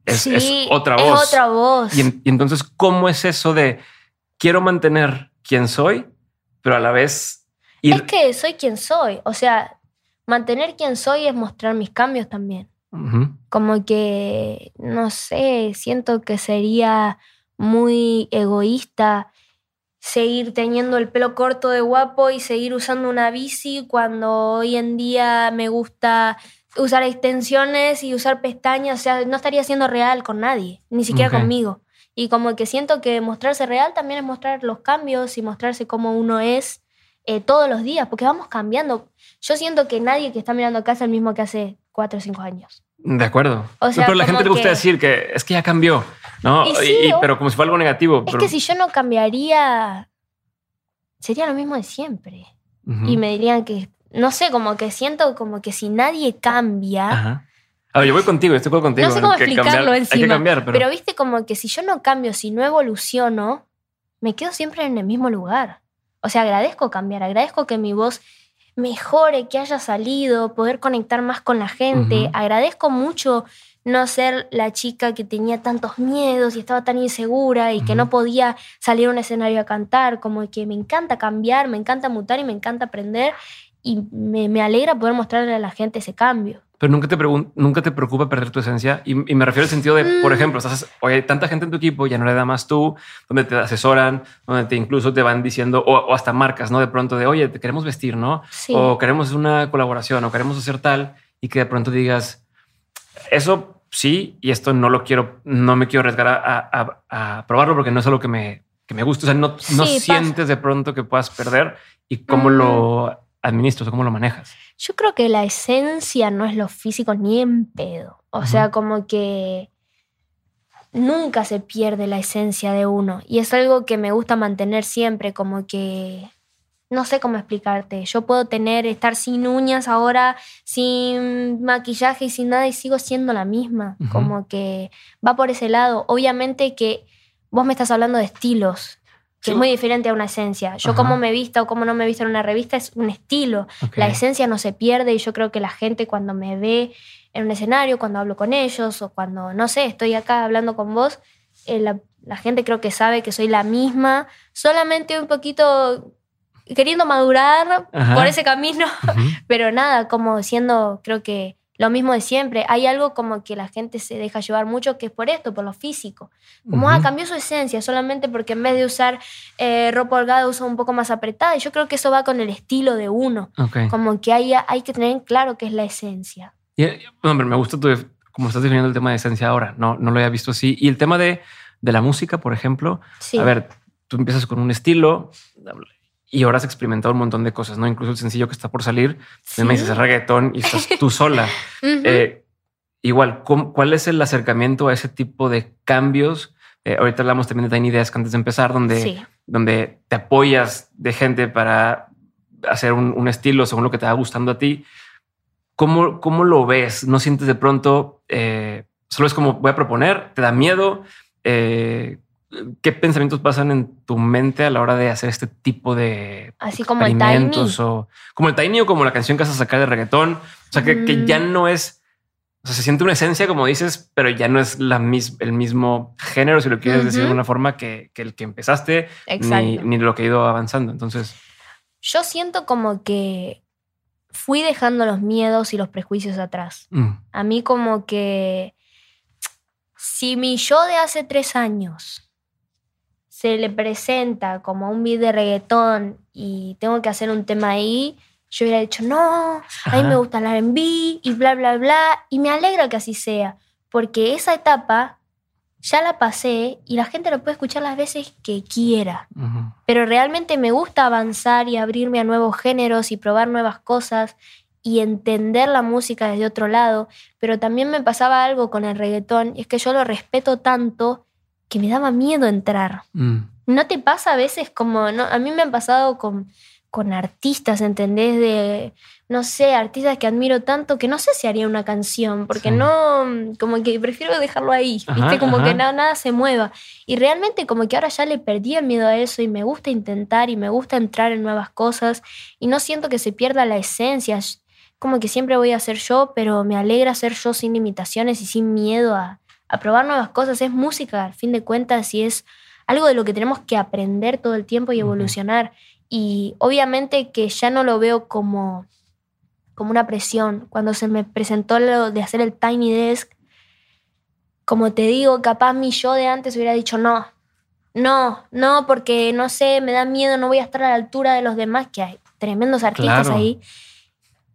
es, otra es voz. otra voz. Y, en- y entonces, ¿cómo es eso de quiero mantener quien soy, pero a la vez ir... Es que soy quien soy. O sea, mantener quien soy es mostrar mis cambios también. Como que, no sé, siento que sería muy egoísta seguir teniendo el pelo corto de guapo y seguir usando una bici cuando hoy en día me gusta usar extensiones y usar pestañas. O sea, no estaría siendo real con nadie, ni siquiera conmigo. Y como que siento que mostrarse real también es mostrar los cambios y mostrarse cómo uno es eh, todos los días, porque vamos cambiando. Yo siento que nadie que está mirando acá es el mismo que hace cuatro o cinco años. De acuerdo. O sea, pero la gente le gusta que- decir que es que ya cambió, ¿no? Y Y- sí, y- o- pero como si fuera algo negativo. Es pero- que si yo no cambiaría, sería lo mismo de siempre. Y me dirían que, no sé, como que siento como que si nadie cambia, Ajá. A ver, yo voy contigo, estoy de acuerdo contigo. no sé cómo que explicarlo cambiar- Hay que encima. cambiar, pero, pero... viste como que si yo no cambio, si no evoluciono, me quedo siempre en el mismo lugar. O sea, agradezco cambiar, agradezco que mi voz mejore, que haya salido, poder conectar más con la gente. Agradezco mucho no ser la chica que tenía tantos miedos y estaba tan insegura y que no podía salir a un escenario a cantar. Como que me encanta cambiar, me encanta mutar y me encanta aprender. Y me, me alegra poder mostrarle a la gente ese cambio. Pero nunca te, nunca te preocupa perder tu esencia. Y, me refiero al sentido de, por ejemplo, estás, oye, hay tanta gente en tu equipo, ya no le da más tú, donde te asesoran, donde te incluso te van diciendo, o, hasta marcas, ¿no? De pronto de, oye, te queremos vestir, ¿no? O queremos una colaboración, o queremos hacer tal, y que de pronto digas, eso sí, y esto no lo quiero, no me quiero arriesgar a, probarlo porque no es algo que me, que me gusta. O sea, no, no sientes de pronto que puedas perder y cómo lo administras o cómo lo manejas? Yo creo que la esencia no es lo físico ni en pedo. O sea, como que nunca se pierde la esencia de uno. Y es algo que me gusta mantener siempre, como que no sé cómo explicarte. Yo puedo tener, estar sin uñas ahora, sin maquillaje y sin nada y sigo siendo la misma. Como que va por ese lado. Obviamente que vos me estás hablando de estilos que es muy diferente a una esencia. Yo como me vista o como no me vista en una revista es un estilo. La esencia no se pierde y yo creo que la gente cuando me ve en un escenario, cuando hablo con ellos o cuando, no sé, estoy acá hablando con vos, eh, la, gente creo que sabe que soy la misma, solamente un poquito queriendo madurar por ese camino, pero nada, como siendo, creo que lo mismo de siempre. Hay algo como que la gente se deja llevar mucho, que es por esto, por lo físico. Como, ah, cambió su esencia solamente porque en vez de usar eh, ropa holgada usa un poco más apretada. Y yo creo que eso va con el estilo de uno. Como que hay, hay que tener claro qué es la esencia. Y, hombre, me gusta tu, como estás definiendo el tema de esencia ahora. No, no lo había visto así. Y el tema de, de la música, por ejemplo. A ver, tú empiezas con un estilo y ahora has experimentado un montón de cosas, ¿no? Incluso el sencillo que está por salir, me dices reggaetón y estás tú sola. Eh, igual, ¿cuál es el acercamiento a ese tipo de cambios? Eh, ahorita hablamos también de Tiny Desk antes de empezar, donde, donde te apoyas de gente para hacer un, estilo según lo que te va gustando a ti. ¿Cómo, cómo lo ves? ¿No sientes de pronto, eh, solo es como voy a proponer, te da miedo? ¿Qué pensamientos pasan en tu mente a la hora de hacer este tipo de Así como el tiny. o como el tiny o como la canción que vas a sacar de reggaetón? O sea, que, ya no es, o sea, se siente una esencia como dices, pero ya no es la el mismo género, si lo quieres decir de una forma que, el que empezaste, ni, ni, lo que ha ido avanzando. Entonces, yo siento como que fui dejando los miedos y los prejuicios atrás. Mm. A mí como que si mi yo de hace tres años se le presenta como un beat de reggaetón y tengo que hacer un tema ahí, yo hubiera dicho, no, a mí me gusta el RB y bla, bla, bla. Y me alegra que así sea, porque esa etapa ya la pasé y la gente lo puede escuchar las veces que quiera. Pero realmente me gusta avanzar y abrirme a nuevos géneros y probar nuevas cosas y entender la música desde otro lado. Pero también me pasaba algo con el reggaetón y es que yo lo respeto tanto que me daba miedo entrar. Mm. ¿No te pasa a veces como, no, a mí me han pasado con, con artistas, ¿entendés? De, no sé, artistas que admiro tanto que no sé si haría una canción, porque no, como que prefiero dejarlo ahí, ¿viste? Como que nada, nada se mueva. Y realmente como que ahora ya le perdí el miedo a eso y me gusta intentar y me gusta entrar en nuevas cosas y no siento que se pierda la esencia. Como que siempre voy a ser yo, pero me alegra ser yo sin limitaciones y sin miedo a, a probar nuevas cosas. Es música, al fin de cuentas, y es algo de lo que tenemos que aprender todo el tiempo y evolucionar. Y obviamente que ya no lo veo como, como una presión. Cuando se me presentó lo de hacer el Tiny Desk, como te digo, capaz mi yo de antes hubiera dicho no, no, no, porque no sé, me da miedo, no voy a estar a la altura de los demás, que hay tremendos artistas ahí.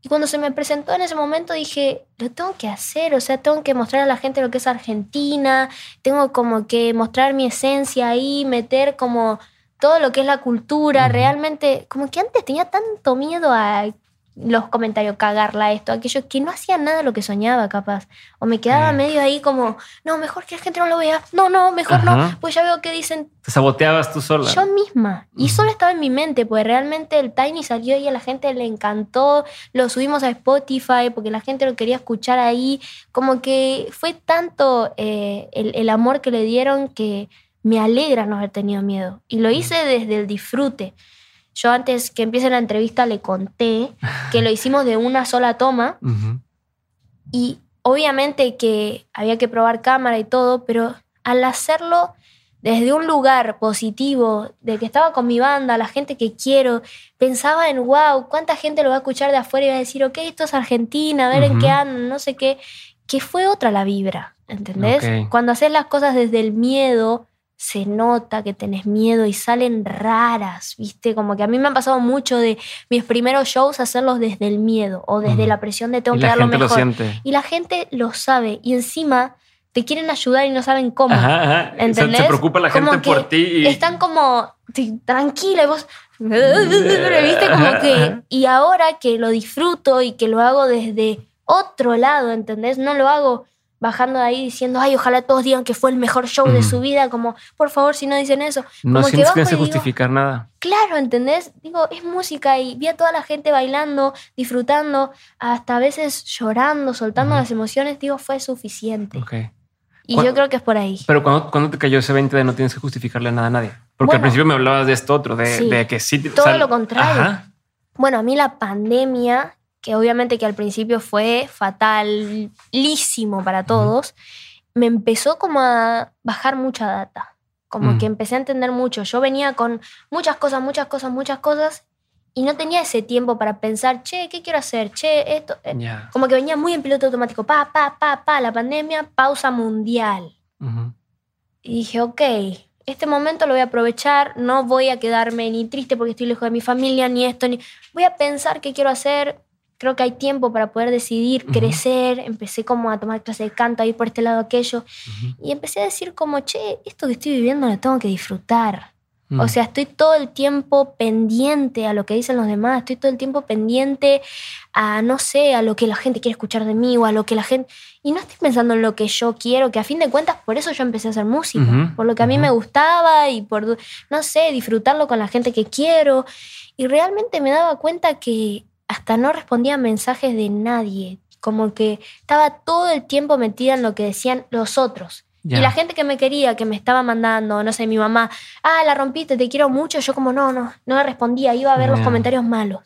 Y cuando se me presentó en ese momento dije, lo tengo que hacer, o sea, tengo que mostrar a la gente lo que es Argentina, tengo como que mostrar mi esencia ahí, meter como todo lo que es la cultura, realmente, como que antes tenía tanto miedo a los comentarios, cagarla, esto, aquello, que no hacía nada de lo que soñaba, capaz. O me quedaba medio ahí como, no, mejor que la gente no lo vea. No, no, mejor no. Pues ya veo que dicen. Te saboteabas tú sola. Yo misma. Y solo estaba en mi mente, pues realmente el Tiny salió y a la gente le encantó. Lo subimos a Spotify porque la gente lo quería escuchar ahí. Como que fue tanto eh, el, el amor que le dieron que me alegra no haber tenido miedo. Y lo hice desde el disfrute. Yo antes que empiece la entrevista le conté que lo hicimos de una sola toma y obviamente que había que probar cámara y todo, pero al hacerlo desde un lugar positivo, de que estaba con mi banda, la gente que quiero, pensaba en, wow, ¿cuánta gente lo va a escuchar de afuera y va a decir, ok, esto es Argentina, a ver en qué andan, no sé qué? Que fue otra la vibra, ¿entendés? Cuando haces las cosas desde el miedo, se nota que tenés miedo y salen raras, ¿viste? Como que a mí me han pasado mucho de mis primeros shows hacerlos desde el miedo o desde la presión de tengo que dar lo mejor. y la gente lo sabe y encima te quieren ayudar y no saben cómo. ¿Entendés? Se preocupa la gente por ti. Y... Están como tranquila y vos ¿viste? Como que y ahora que lo disfruto y que lo hago desde otro lado, ¿entendés? No lo hago bajando de ahí diciendo, ay, ojalá todos digan que fue el mejor show de su vida, como, por favor, si no dicen eso. No tienes que justificar nada. Claro, ¿entendés? Digo, es música y vi a toda la gente bailando, disfrutando, hasta a veces llorando, soltando las emociones, digo, fue suficiente. Y yo creo que es por ahí. Pero cuando, te cayó ese 20 de no tienes que justificarle nada a nadie. Porque al principio me hablabas de esto otro, de, que sí. Todo lo contrario. Bueno, a mí la pandemia que obviamente que al principio fue fatalísimo para todos, me empezó como a bajar mucha data. Como que empecé a entender mucho. Yo venía con muchas cosas, muchas cosas, muchas cosas y no tenía ese tiempo para pensar, che, ¿qué quiero hacer? Che, esto. Eh, como que venía muy en piloto automático. Pa, pa, pa, pa, la pandemia, pausa mundial. Y dije, ok, este momento lo voy a aprovechar, no voy a quedarme ni triste porque estoy lejos de mi familia, ni esto, ni. Voy a pensar qué quiero hacer, creo que hay tiempo para poder decidir, crecer. Empecé como a tomar clases de canto, a ir por este lado, aquello. Y empecé a decir como, che, esto que estoy viviendo lo tengo que disfrutar. O mm. sea, estoy todo el tiempo pendiente a lo que dicen los demás, estoy todo el tiempo pendiente a, no sé, a lo que la gente quiere escuchar de mí o a lo que la gente... Y no estoy pensando en lo que yo quiero, que a fin de cuentas por eso yo empecé a hacer música, por lo que a mí me gustaba y por, no sé, disfrutarlo con la gente que quiero. Y realmente me daba cuenta que hasta no respondía mensajes de nadie, como que estaba todo el tiempo metida en lo que decían los otros. Y la gente que me quería, que me estaba mandando, no sé, mi mamá, ah, la rompiste, te quiero mucho, yo como no, no, no respondía, iba a ver los comentarios malos.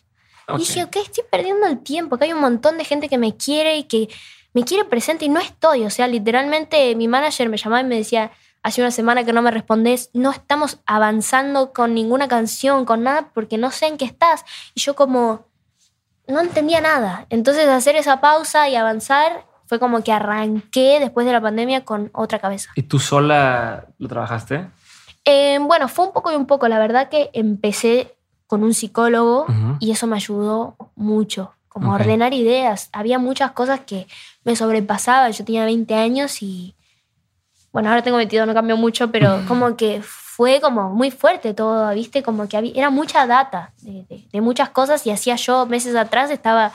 Y dije, ok, estoy perdiendo el tiempo, que hay un montón de gente que me quiere y que me quiere presente y no estoy. O sea, literalmente mi manager me llamaba y me decía, hace una semana que no me respondes, no estamos avanzando con ninguna canción, con nada, porque no sé en qué estás. Y yo como, no entendía nada. Entonces hacer esa pausa y avanzar fue como que arranqué después de la pandemia con otra cabeza. ¿Y tú sola lo trabajaste? Eh, bueno, fue un poco y un poco. La verdad que empecé con un psicólogo y eso me ayudó mucho, como ordenar ideas. Había muchas cosas que me sobrepasaban. Yo tenía 20 años y, bueno, ahora tengo 22, no cambió mucho, pero como que fue como muy fuerte todo, ¿viste? Como que había, era mucha data de, muchas cosas y hacía yo meses atrás estaba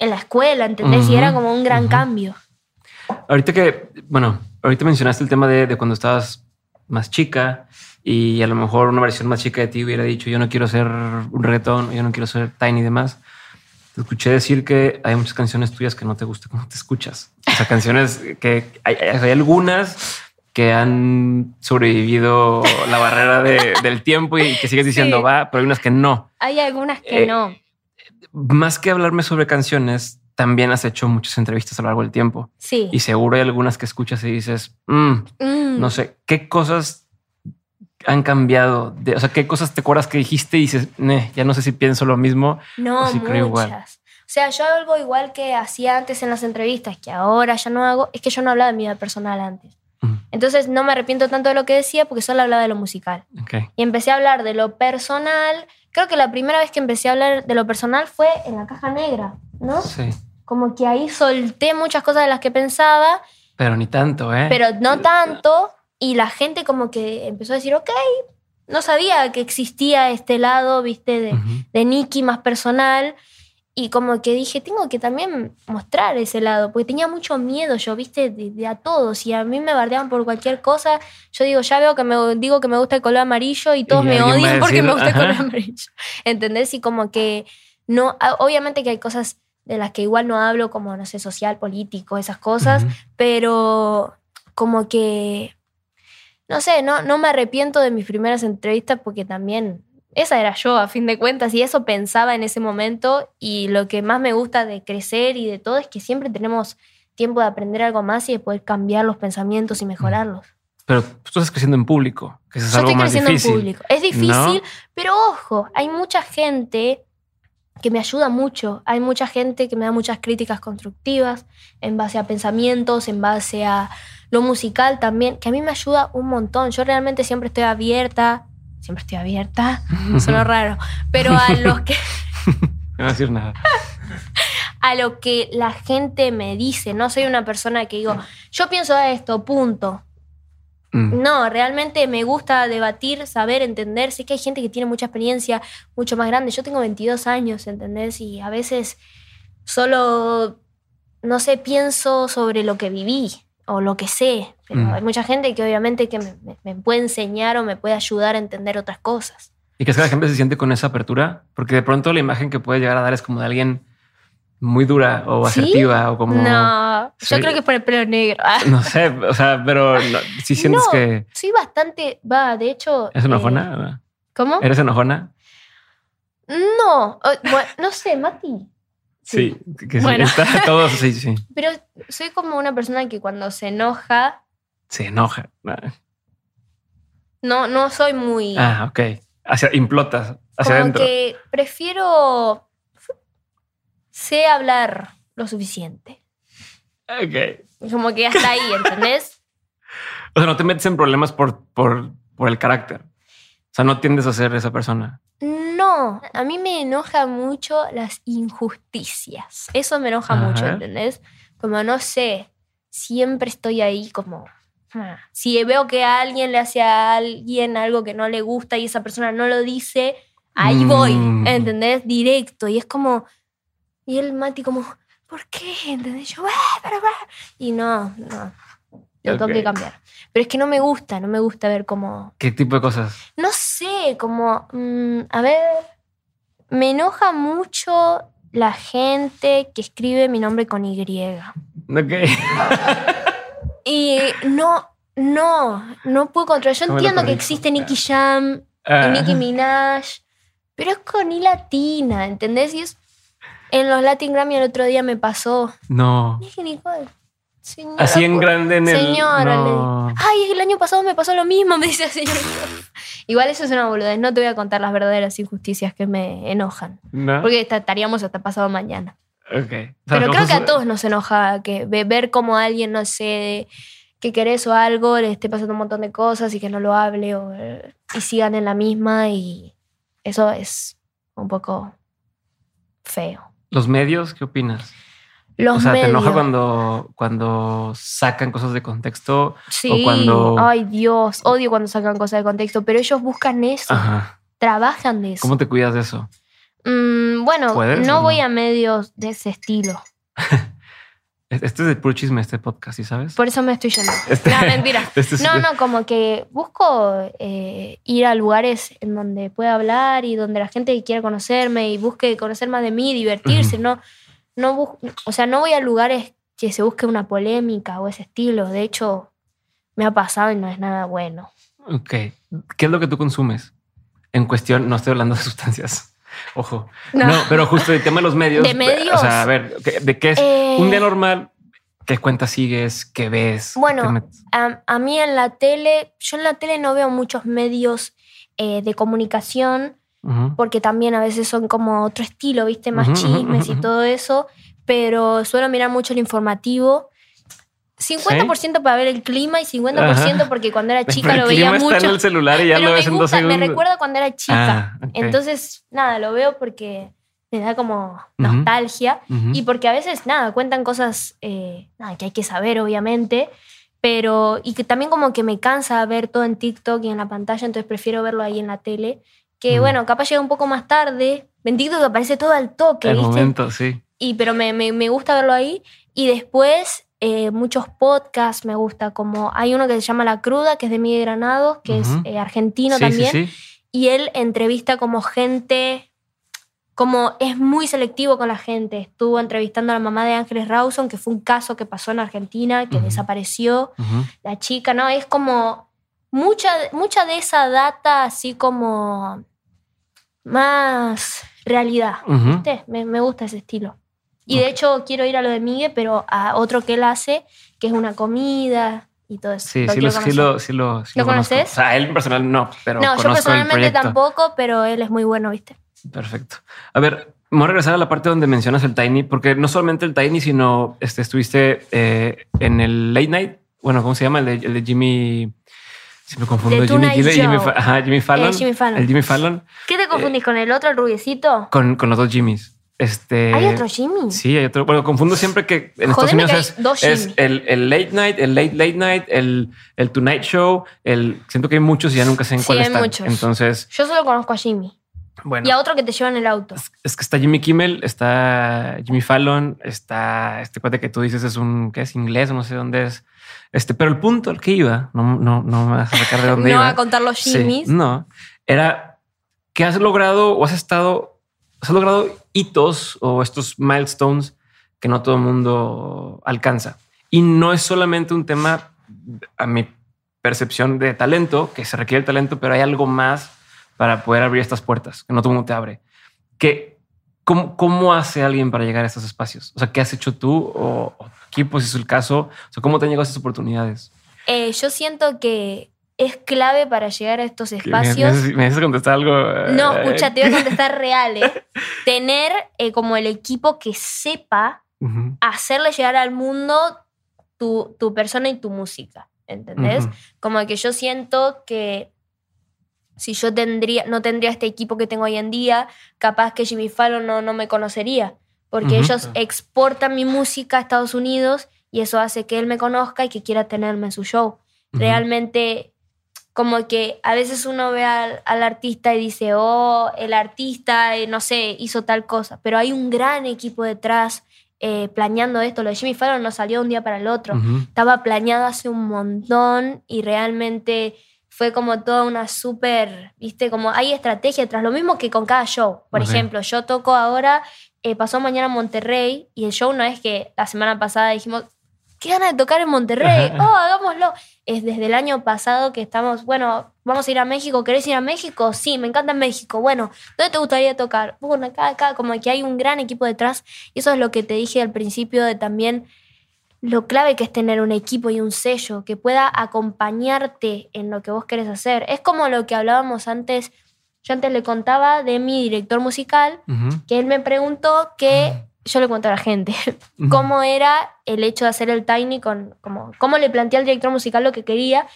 en la escuela, ¿entendés? y era como un gran cambio. Ahorita que, bueno, ahorita mencionaste el tema de, cuando estabas más chica y a lo mejor una versión más chica de ti hubiera dicho yo no quiero ser un reggaetón, yo no quiero ser tiny y demás. Te escuché decir que hay muchas canciones tuyas que no te gustan cómo te escuchas. O sea, canciones que hay, hay algunas que han sobrevivido la barrera del tiempo y que sigues diciendo va, pero hay unas que no. Hay algunas que eh, no. Más que hablarme sobre canciones, también has hecho muchas entrevistas a lo largo del tiempo. Sí. Y seguro hay algunas que escuchas y dices, mm, mm. no sé, ¿qué cosas han cambiado? De, o sea, ¿qué cosas te acuerdas que dijiste y dices, ya no sé si pienso lo mismo? No, o creo igual. O sea, yo algo igual que hacía antes en las entrevistas, que ahora ya no hago, es que yo no hablaba de mi vida personal antes. Entonces no me arrepiento tanto de lo que decía porque solo hablaba de lo musical. Y empecé a hablar de lo personal. Creo que la primera vez que empecé a hablar de lo personal fue en la caja negra, ¿no? Sí. Como que ahí solté muchas cosas de las que pensaba. Pero ni tanto, ¿eh? Pero no tanto. Y la gente como que empezó a decir, ok, no sabía que existía este lado, viste, de, de Nicky más personal. Y como que dije, tengo que también mostrar ese lado, porque tenía mucho miedo yo, viste, de, a todos. Y a mí me bardeaban por cualquier cosa. Yo digo, ya veo que me digo que me gusta el color amarillo y todos me odian porque me gusta el color amarillo. ¿Entendés? Y como que no, obviamente que hay cosas de las que igual no hablo, como, no sé, social, político, esas cosas, pero como que, no sé, no, no me arrepiento de mis primeras entrevistas porque también esa era yo a fin de cuentas y eso pensaba en ese momento y lo que más me gusta de crecer y de todo es que siempre tenemos tiempo de aprender algo más y de poder cambiar los pensamientos y mejorarlos. Pero tú estás creciendo en público, que es Yo algo estoy más creciendo difícil. en público. Es difícil, pero ojo, hay mucha gente que me ayuda mucho. Hay mucha gente que me da muchas críticas constructivas en base a pensamientos, en base a lo musical también, que a mí me ayuda un montón. Yo realmente siempre estoy abierta, siempre estoy abierta, suena raro, pero a los que No voy a decir nada. a lo que la gente me dice. No soy una persona que digo, yo pienso esto, punto. Mm. No, realmente me gusta debatir, saber, entender. Sé que hay gente que tiene mucha experiencia, mucho más grande. Yo tengo 22 años, ¿entendés? Y a veces solo, no sé, pienso sobre lo que viví o lo que sé. Pero Mm. hay mucha gente que obviamente que me, puede enseñar o me puede ayudar a entender otras cosas. Y que es que la gente se siente con esa apertura, porque de pronto la imagen que puede llegar a dar es como de alguien muy dura o ¿Sí? asertiva o como... No, Sí. yo creo que es por el pelo negro. No sé, o sea, pero no, si sientes No. que Soy bastante, va, de hecho... es eh, enojona. ¿Cómo? ¿Eres enojona? No, no sé, Mati. Sí. que Bueno. está todo sí, sí. Pero soy como una persona que cuando se enoja, Se enoja. Ah, no, no soy muy... Ah, ok. Hacia, implotas hacia como adentro. que prefiero... Sé hablar lo suficiente. Ok. Como que hasta ahí, ¿entendés? O sea, no te metes en problemas por, por, por el carácter. O sea, no tiendes a ser esa persona. No, a mí me enoja mucho las injusticias. Eso me enoja Ajá. mucho, ¿entendés? Como no sé, siempre estoy ahí como... ah, Si veo que a alguien le hace a alguien algo que no le gusta y esa persona no lo dice, ahí voy, Mm. ¿entendés? Directo. Y es como... Y el Mati como, ¿por qué? ¿Entendés? Yo, "Ah, para, para". Y no, no. Lo tengo que cambiar. Pero es que no me gusta, no me gusta ver como ¿Qué tipo de cosas? no sé, como, mm, a ver, me enoja mucho la gente que escribe mi nombre con Y. Ok. Y no, no, no puedo controlar. Yo ¿Cómo lo entiendo que existe Nicky Jam y Ah, Nicki Minaj, pero es con I latina, ¿entendés? Y es, en los Latin Grammy el otro día me pasó, no. Nicky Nicole. Señora, Así en por- grande en el. Señora, no. Ay, el año pasado me pasó lo mismo, me dice la. Igual eso es una boludez. No te voy a contar las verdaderas injusticias que me enojan. ¿No? Porque esta- estaríamos hasta pasado mañana. Ok. O sea, Pero creo que a todos nos enoja que ve- ver como alguien, no sé, que querés o algo, le esté pasando un montón de cosas y que no lo hable o, y sigan en la misma y eso es un poco feo. Los medios, ¿qué opinas? Los o sea, ¿te enoja cuando, cuando sacan cosas de contexto? Sí, cuando- ay Dios, odio cuando sacan cosas de contexto, pero ellos buscan eso, Ajá. trabajan de eso. ¿Cómo te cuidas de eso? Mm, bueno, ¿Puedes o no no? voy a medios de ese estilo. Este es de puro chisme, este podcast, ¿sí sabes? Por eso me estoy yendo. Este- No, mentira. este es- No, no, como que busco eh, ir a lugares en donde pueda hablar y donde la gente quiera conocerme y busque conocer más de mí, divertirse. No, no o sea, no voy a lugares que se busque una polémica o ese estilo. De hecho, me ha pasado y no es nada bueno. Ok. ¿Qué es lo que tú consumes? En cuestión, no estoy hablando de sustancias. Ojo. No, No. pero justo el tema de los medios. ¿De medios? O sea, a ver, ¿qué- ¿de qué es Eh, un día normal? ¿Qué cuentas sigues? ¿Qué ves? Bueno, a mí en la tele, yo en la tele no veo muchos medios eh, de comunicación Ujú. porque también a veces son como otro estilo, ¿viste? Más Ujú, ujú, chismes y todo eso, pero suelo mirar mucho el informativo. 50% para ver el clima y 50% Ajá. porque cuando era chica Pero lo veía mucho. está en el celular y ya pero lo me ves en dos gusta, me recuerda cuando era chica. Ah, ok. Entonces, nada, lo veo porque me da como nostalgia y porque a veces, nada, cuentan cosas eh, nada, que hay que saber, obviamente, pero y que también como que me cansa ver todo en TikTok y en la pantalla, entonces prefiero verlo ahí en la tele, que Mm. bueno, capaz llega un poco más tarde, en TikTok aparece todo al toque, el ¿viste? momento, sí. Y, pero me, me, me gusta verlo ahí. Y después eh, muchos podcasts me gusta, como hay uno que se llama La Cruda, que es de Miguel Granados, que es eh, argentino sí, también sí, sí. y él entrevista como gente, como es muy selectivo con la gente. Estuvo entrevistando a la mamá de Ángeles Rawson, que fue un caso que pasó en Argentina, que desapareció la chica, ¿no? Es como mucha, mucha de esa data así como más realidad. ¿viste? Me, me gusta ese estilo. Y de hecho quiero ir a lo de Miguel, pero a otro que él hace, que es una comida y todo eso. Sí, sí, lo, sí, lo, sí, lo, ¿Lo, conoces? O sea, él personal no, pero No, yo personalmente tampoco, pero él es muy bueno, ¿viste? Perfecto. A ver, Vamos a regresar a la parte donde mencionas el Tiny, porque no solamente el Tiny, sino este, estuviste eh, en el Late Night. Bueno, ¿cómo se llama? El de, Jimmy. Si me confundo. Jimmy, Jimmy, Jimmy, ajá, Jimmy, Fallon, Jimmy Fallon. El Jimmy Fallon. ¿Qué te confundís con el otro, el rubiecito? Con, con los dos Jimmys. Este, ¿Hay otro Jimmy? Sí, hay otro. Bueno, confundo siempre que en Estados Unidos es, es el, el, late night, el late late night, el, el tonight show. El, siento que hay muchos y ya nunca sé en sí, cuál hay están. Muchos. Entonces, yo solo conozco a Jimmy. Y a otro que te lleva en el auto. Es, que está Jimmy Kimmel, está Jimmy Fallon, está este cuate que tú dices es un, ¿qué es? Inglés, no sé dónde es. Este, pero el punto al que iba, no, no, no me vas a sacar de dónde iba. No a contar los Jimmys. no, era que has logrado o has estado, has logrado hitos o estos milestones que no todo el mundo alcanza. Y no es solamente un tema, a mi percepción de talento, que se requiere el talento, pero hay algo más para poder abrir estas puertas, que no todo el mundo te abre. ¿Qué, cómo, ¿Cómo hace alguien para llegar a estos espacios? O sea, ¿qué has hecho tú o, equipos, si es el caso? O sea, ¿cómo te han llegado a esas oportunidades? Eh, yo siento que es clave para llegar a estos espacios. ¿Me, me, contestar algo? No, eh, escucha, te voy a contestar real. ¿eh? Tener como el equipo que sepa hacerle llegar al mundo tu, tu, persona y tu música. ¿Entendés? Como que yo siento que si yo tendría, no tendría este equipo que tengo hoy en día, capaz que Jimmy Fallon no, no me conocería, porque ellos exportan mi música a Estados Unidos y eso hace que él me conozca y que quiera tenerme en su show. Realmente, como que a veces uno ve al, artista y dice, oh, el artista, eh, no sé, hizo tal cosa, pero hay un gran equipo detrás. Eh, planeando esto, lo de Jimmy Fallon no salió un día para el otro, estaba planeado hace un montón y realmente fue como toda una súper, viste, como hay estrategia detrás, lo mismo que con cada show. Por ejemplo, yo toco ahora, eh, pasó mañana en Monterrey y el show no es que la semana pasada dijimos, qué ganas de tocar en Monterrey, oh, hagámoslo. Es desde el año pasado que estamos, bueno, vamos a ir a México, ¿querés ir a México? Sí, me encanta México. Bueno, ¿dónde te gustaría tocar? Bueno, acá, acá, como que hay un gran equipo detrás. Y eso es lo que te dije al principio de también lo clave que es tener un equipo y un sello que pueda acompañarte en lo que vos querés hacer. Es como lo que hablábamos antes, yo antes le contaba de mi director musical, que él me preguntó que yo le conté a la gente cómo era el hecho de hacer el Tiny, con, como, cómo le planteé al director musical lo que quería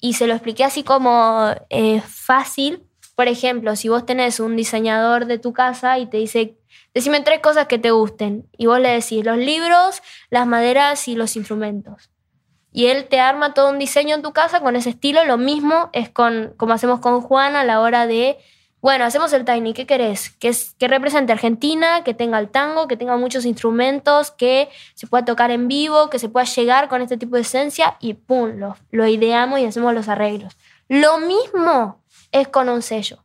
y se lo expliqué así como eh, fácil. Por ejemplo, si vos tenés un diseñador de tu casa y te dice Decime tres cosas que te gusten. Y vos le decís los libros, las maderas y los instrumentos. Y él te arma todo un diseño en tu casa con ese estilo. Lo mismo es con, como hacemos con Juan a la hora de, bueno, hacemos el Tiny, ¿qué querés? Que, que represente Argentina, que tenga el tango, que tenga muchos instrumentos, que se pueda tocar en vivo, que se pueda llegar con este tipo de esencia y ¡pum! Lo, lo ideamos y hacemos los arreglos. Lo mismo es con un sello.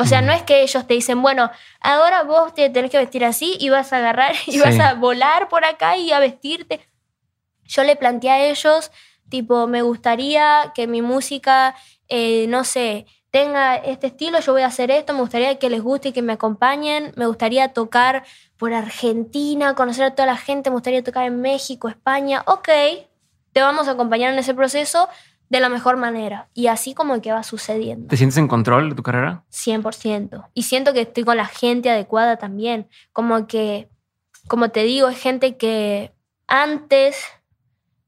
O sea, no es que ellos te dicen, bueno, ahora vos te tenés que vestir así y vas a agarrar y vas a volar por acá y a vestirte. Yo le planteé a ellos, tipo, me gustaría que mi música, eh, no sé, tenga este estilo, yo voy a hacer esto, me gustaría que les guste y que me acompañen, me gustaría tocar por Argentina, conocer a toda la gente, me gustaría tocar en México, España, ok, te vamos a acompañar en ese proceso, de la mejor manera. Y así como que va sucediendo. ¿Te sientes en control de tu carrera? 100%. Y siento que estoy con la gente adecuada también. Como que, como te digo, es gente que antes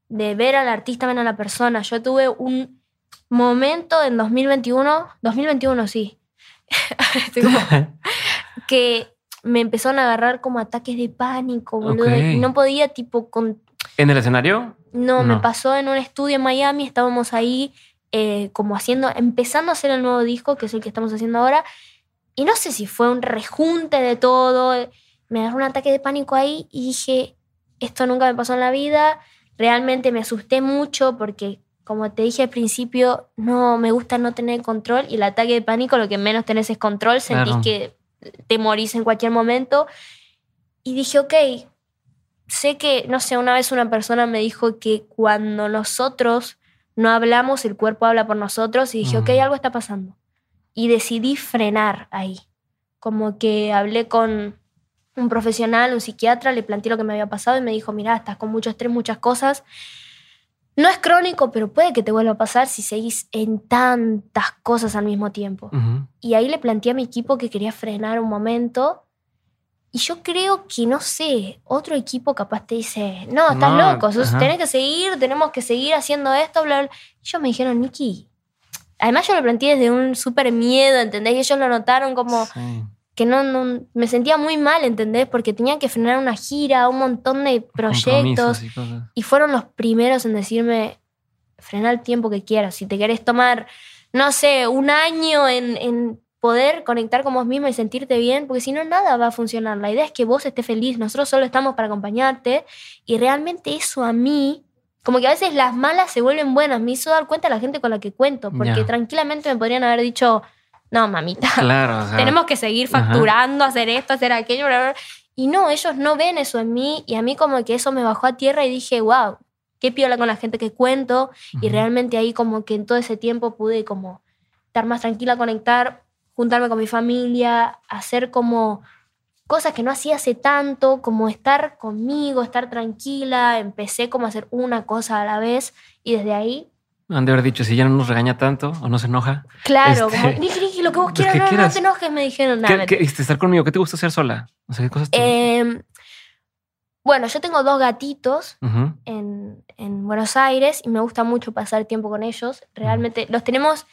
de ver al artista, ven a la persona. Yo tuve un momento en 2021, 2021 sí, que me empezaron a agarrar como ataques de pánico, boludo. Y no podía, tipo, con... ¿En el escenario? No, me pasó en un estudio en Miami, estábamos ahí eh, como haciendo, empezando a hacer el nuevo disco, que es el que estamos haciendo ahora, y no sé si fue un rejunte de todo, me agarró un ataque de pánico ahí y dije, esto nunca me pasó en la vida, realmente me asusté mucho porque, como te dije al principio, no me gusta no tener control y el ataque de pánico lo que menos tenés es control, sentís que te morís en cualquier momento. Y dije, ok, sé que, no sé, una vez una persona me dijo que cuando nosotros no hablamos, el cuerpo habla por nosotros y dije, ok, algo está pasando. Y decidí frenar ahí. Como que hablé con un profesional, un psiquiatra, le planteé lo que me había pasado y me dijo, mira, estás con mucho estrés, muchas cosas. no es crónico, pero puede que te vuelva a pasar si seguís en tantas cosas al mismo tiempo. Y ahí le planteé a mi equipo que quería frenar un momento. Y yo creo que, no sé, otro equipo capaz te dice, no, estás loco, tenés que seguir, tenemos que seguir haciendo esto, bla, bla. Y ellos me dijeron, Nikki, además yo lo planteé desde un súper miedo, ¿entendés? Y ellos lo notaron como, que no, no, me sentía muy mal, ¿entendés? Porque tenía que frenar una gira, un montón de proyectos. Y, fueron los primeros en decirme, frena el tiempo que quieras. Si te querés tomar, no sé, un año en, en poder conectar con vos mismo y sentirte bien, porque si no, nada va a funcionar. La idea es que vos estés feliz. Nosotros solo estamos para acompañarte. Y realmente eso a mí como que a veces las malas se vuelven buenas. Me hizo dar cuenta la gente con la que cuento, porque tranquilamente me podrían haber dicho, no, mamita, claro, tenemos que seguir facturando, hacer esto, hacer aquello, Y no, ellos no ven eso en mí y a mí como que eso me bajó a tierra y dije, wow, qué piola con la gente que cuento y realmente ahí como que en todo ese tiempo pude como estar más tranquila, conectar, juntarme con mi familia, hacer como cosas que no hacía hace tanto, como estar conmigo, estar tranquila, empecé como a hacer una cosa a la vez y desde ahí han de haber dicho, si ya no nos regaña tanto o no se enoja. Claro, este, como, lo que vos quieras, no, no, te enojes, me dijeron. Nada, ¿Qué, este, estar conmigo, ¿qué te gusta hacer sola? O sea, ¿qué cosas em, bueno, yo tengo dos gatitos en, en, Buenos Aires y me gusta mucho pasar tiempo con ellos. Realmente los tenemos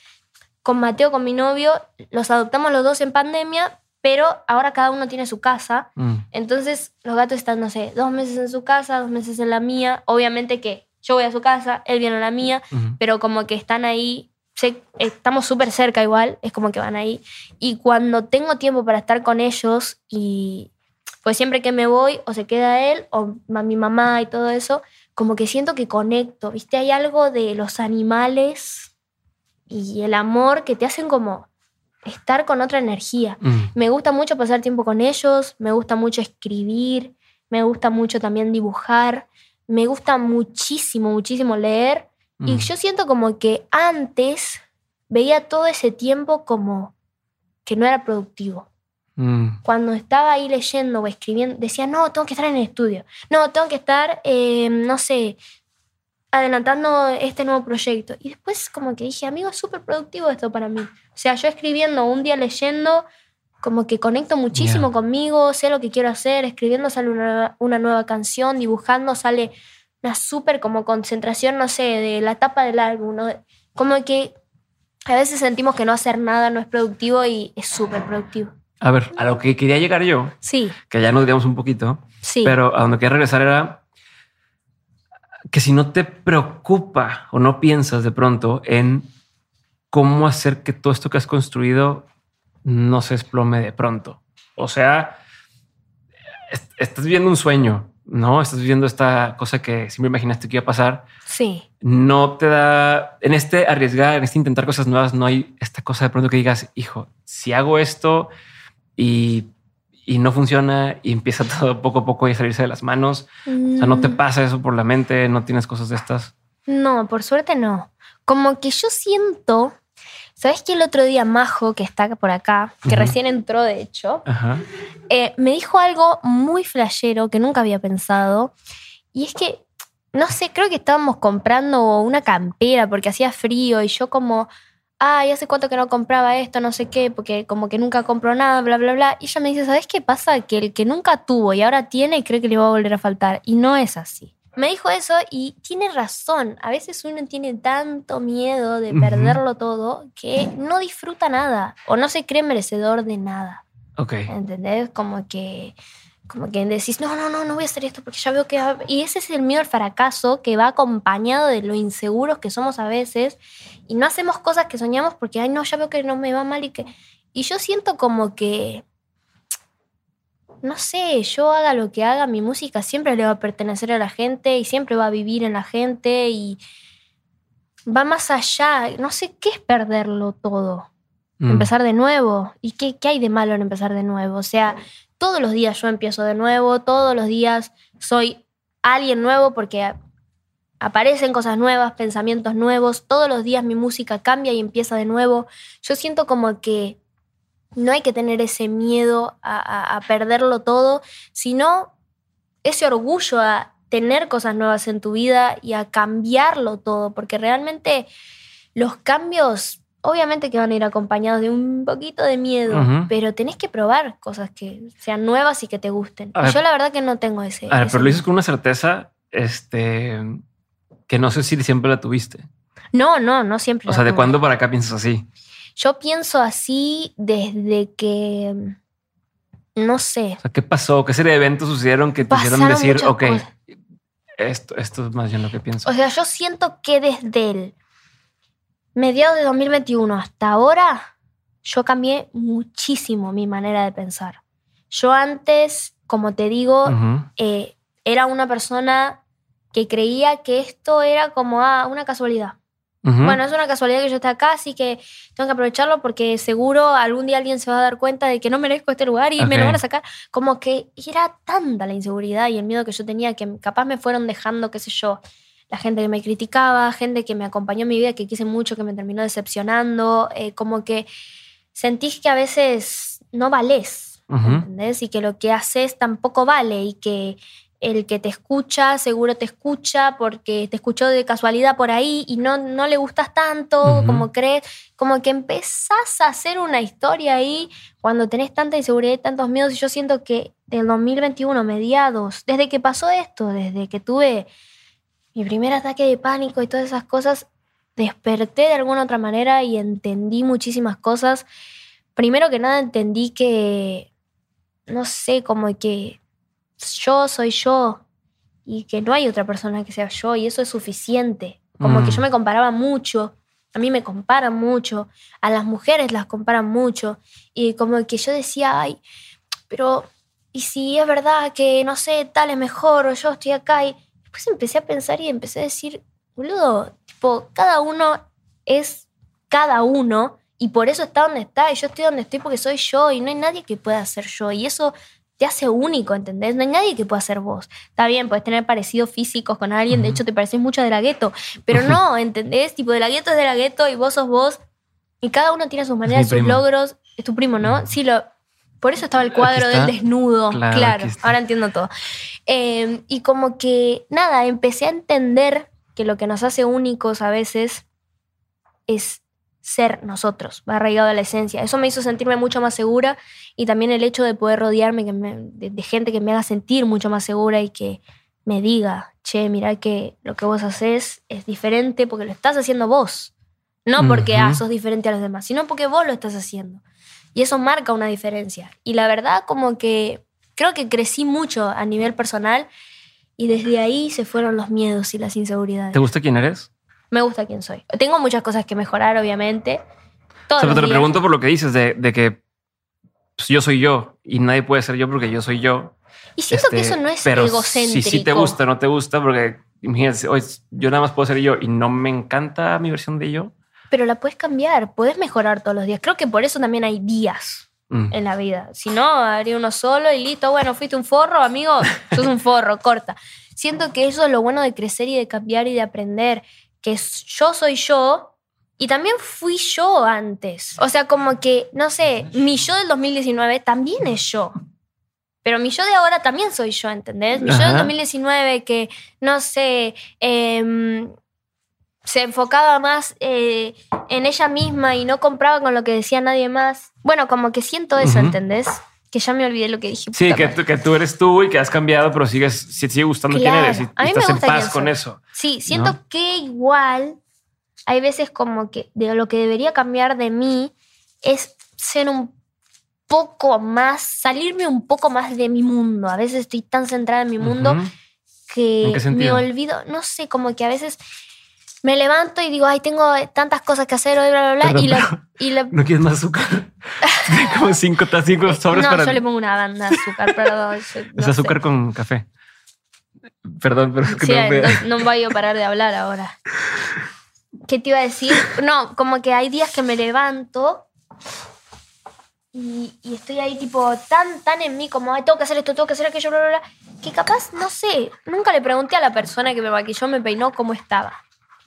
con Mateo, con mi novio, los adoptamos los dos en pandemia, pero ahora cada uno tiene su casa. Mm. Entonces los gatos están, no sé, dos meses en su casa, dos meses en la mía. Obviamente que yo voy a su casa, él viene a la mía, pero como que están ahí, estamos súper cerca igual, es como que van ahí. Y cuando tengo tiempo para estar con ellos y pues siempre que me voy o se queda él o mi mamá y todo eso, como que siento que conecto, ¿viste? Hay algo de los animales y el amor que te hacen como estar con otra energía. Me gusta mucho pasar tiempo con ellos, me gusta mucho escribir, me gusta mucho también dibujar me gusta muchísimo, muchísimo leer. Y yo siento como que antes veía todo ese tiempo como que no era productivo. Mm. Cuando estaba ahí leyendo o escribiendo, decía, no, tengo que estar en el estudio. No, tengo que estar, em, no sé, adelantando este nuevo proyecto. Y después como que dije, amigo, es súper productivo esto para mí. O sea, yo escribiendo, un día leyendo, como que conecto muchísimo conmigo, sé lo que quiero hacer, escribiendo sale una, una nueva canción, dibujando sale una súper como concentración, no sé, de la tapa del álbum, ¿no? Como que a veces sentimos que no hacer nada no es productivo y es súper productivo. A ver, a lo que quería llegar yo, sí. que ya nos digamos un poquito, sí. pero a donde quería regresar era que si no te preocupa o no piensas de pronto en cómo hacer que todo esto que has construido no se desplome de pronto. O sea, estás viendo un sueño, ¿no? Estás viendo esta cosa que siempre imaginaste que iba a pasar. Sí. No te da, en este arriesgar, en este intentar cosas nuevas, no hay esta cosa de pronto que digas, hijo, si hago esto y, no funciona y empieza todo poco a poco a salirse de las manos. O sea, no te mm. pasa eso por la mente, no tienes cosas de estas. No, por suerte no. Como que yo siento ¿Sabes que el otro día Majo, que está por acá, que recién entró de hecho, eh, me dijo algo muy flashero que nunca había pensado? Y es que, no sé, creo que estábamos comprando una campera porque hacía frío y yo como, ay, hace cuánto que no compraba esto, no sé qué, porque como que nunca compró nada, bla, bla, bla. Y ella me dice, ¿sabes qué pasa? Que el que nunca tuvo y ahora tiene, cree que le va a volver a faltar. Y no es así. Me dijo eso y tiene razón. A veces uno tiene tanto miedo de perderlo todo que no disfruta nada o no se cree merecedor de nada. Ok. ¿Entendés? Como que, como que decís, no, no, no, no voy a hacer esto porque ya veo que... Y ese es el miedo al fracaso que va acompañado de lo inseguros que somos a veces y no hacemos cosas que soñamos porque, ay, no, ya veo que no me va mal y que... Y yo siento como que no sé, yo haga lo que haga, mi música siempre le va a pertenecer a la gente y siempre va a vivir en la gente y va más allá. No sé qué es perderlo todo. Mm. Empezar de nuevo. ¿Y qué, qué hay de malo en empezar de nuevo? O sea, todos los días yo empiezo de nuevo, todos los días soy alguien nuevo porque aparecen cosas nuevas, pensamientos nuevos, todos los días mi música cambia y empieza de nuevo. Yo siento como que no hay que tener ese miedo a, perderlo todo, sino ese orgullo a tener cosas nuevas en tu vida y a cambiarlo todo, porque realmente los cambios obviamente que van a ir acompañados de un poquito de miedo, pero tenés que probar cosas que sean nuevas y que te gusten. yo la verdad que no tengo ese. A ver, pero lo dices con una certeza, este, que no sé si siempre la tuviste. No, no, no siempre. O sea, ¿de cuándo para acá piensas así? Yo pienso así desde que, no sé. O sea, ¿qué pasó? ¿Qué serie de eventos sucedieron que te hicieron decir, ok, esto, esto es más bien lo que pienso? O sea, yo siento que desde el mediados de 2021 hasta ahora, yo cambié muchísimo mi manera de pensar. Yo antes, como te digo, eh, era una persona que creía que esto era como ah, una casualidad. Bueno, es una casualidad que yo esté acá, así que tengo que aprovecharlo porque seguro algún día alguien se va a dar cuenta de que no merezco este lugar y me lo van a sacar. Como que era tanta la inseguridad y el miedo que yo tenía que capaz me fueron dejando, qué sé yo, la gente que me criticaba, gente que me acompañó en mi vida, que quise mucho, que me terminó decepcionando, eh, como que sentís que a veces no vales, ¿entendés? Y que lo que haces tampoco vale y que el que te escucha seguro te escucha porque te escuchó de casualidad por ahí y no, no le gustas tanto como crees, como que empezás a hacer una historia ahí cuando tenés tanta inseguridad y tantos miedos. Y yo siento que del 2021, mediados, desde que pasó esto, desde que tuve mi primer ataque de pánico y todas esas cosas, desperté de alguna otra manera y entendí muchísimas cosas. Primero que nada entendí que, no sé, como que yo soy yo y que no hay otra persona que sea yo y eso es suficiente. Como que yo mm. me comparaba mucho, a mí me comparan mucho, a las mujeres las comparan mucho y como que yo decía, ay, pero ¿y si es verdad que, no sé, tal es mejor o yo estoy acá y Después empecé a pensar y empecé a decir, boludo, tipo, cada uno es cada uno y por eso está donde está y yo estoy donde estoy porque soy yo y no hay nadie que pueda ser yo y eso te hace único, ¿entendés? No hay nadie que pueda ser vos. Está bien, puedes tener parecidos físicos con alguien, de hecho te pareces mucho de la gueto, pero no, ¿entendés? Tipo, de la gueto es de la gueto y vos sos vos y cada uno tiene sus maneras, sus logros. Es tu primo, ¿no? Sí, lo, por eso estaba el cuadro del desnudo. Claro, ahora entiendo todo. Em, y como que, nada, empecé a entender que lo que nos hace únicos a veces es ser nosotros, va arraigado a la esencia. Eso me hizo sentirme mucho más segura y también el hecho de poder rodearme de, gente que me haga sentir mucho más segura y que me diga, che, mira que lo que vos haces es diferente porque lo estás haciendo vos. No porque uh sos diferente a los demás, sino porque vos lo estás haciendo. Y eso marca una diferencia. Y la verdad, como que creo que crecí mucho a nivel personal y desde ahí se fueron los miedos y las inseguridades. ¿Te gusta quién eres? Me gusta quién soy. Tengo muchas cosas que mejorar, obviamente. Todo te lo pregunto por lo que dices de, que pues, yo soy yo y nadie puede ser yo porque yo soy yo. Y siento que este, eso no es pero egocéntrico. Si sí te gusta, no te gusta, porque imagínate, hoy yo nada más puedo ser yo y no me encanta mi versión de yo pero la puedes cambiar, puedes mejorar todos los días. Creo que por eso también hay días mm. en la vida. Si no, haría uno solo y listo. Bueno, fuiste un forro, amigo, sos un forro, corta. Siento que eso es lo bueno de crecer y de cambiar y de aprender, que yo soy yo y también fui yo antes. O sea, como que, no sé, mi yo del 2019 también es yo. Pero mi yo de ahora también soy yo, ¿entendés? Mi yo del 2019 que, no sé, eh, se enfocaba más eh, en ella misma y no compraba con lo que decía nadie más. Bueno, como que siento eso, ¿entendés? Que ya me olvidé lo que dije. Sí, que, que, tú eres tú y que has cambiado, pero sigues, sigue gustando quién eres y, estás en paz con eso. Sí, siento que igual hay veces como que de lo que debería cambiar de mí es ser un poco más, salirme un poco más de mi mundo. A veces estoy tan centrada en mi mundo que me olvido, no sé, como que a veces me levanto y digo, ay, tengo tantas cosas que hacer hoy, bla, bla, bla. y, la, y ¿No quieres más azúcar? Como cinco, cinco sobres no, yo le pongo una banda de azúcar, perdón. es azúcar con café. Perdón, pero sí, no, no, voy a parar de hablar ahora. ¿Qué te iba a decir? No, como que hay días que me levanto y, y, estoy ahí tipo tan, tan en mí como, ay, tengo que hacer esto, tengo que hacer aquello, bla, bla, bla, que capaz, no sé, nunca le pregunté a la persona que me maquilló, me peinó, cómo estaba.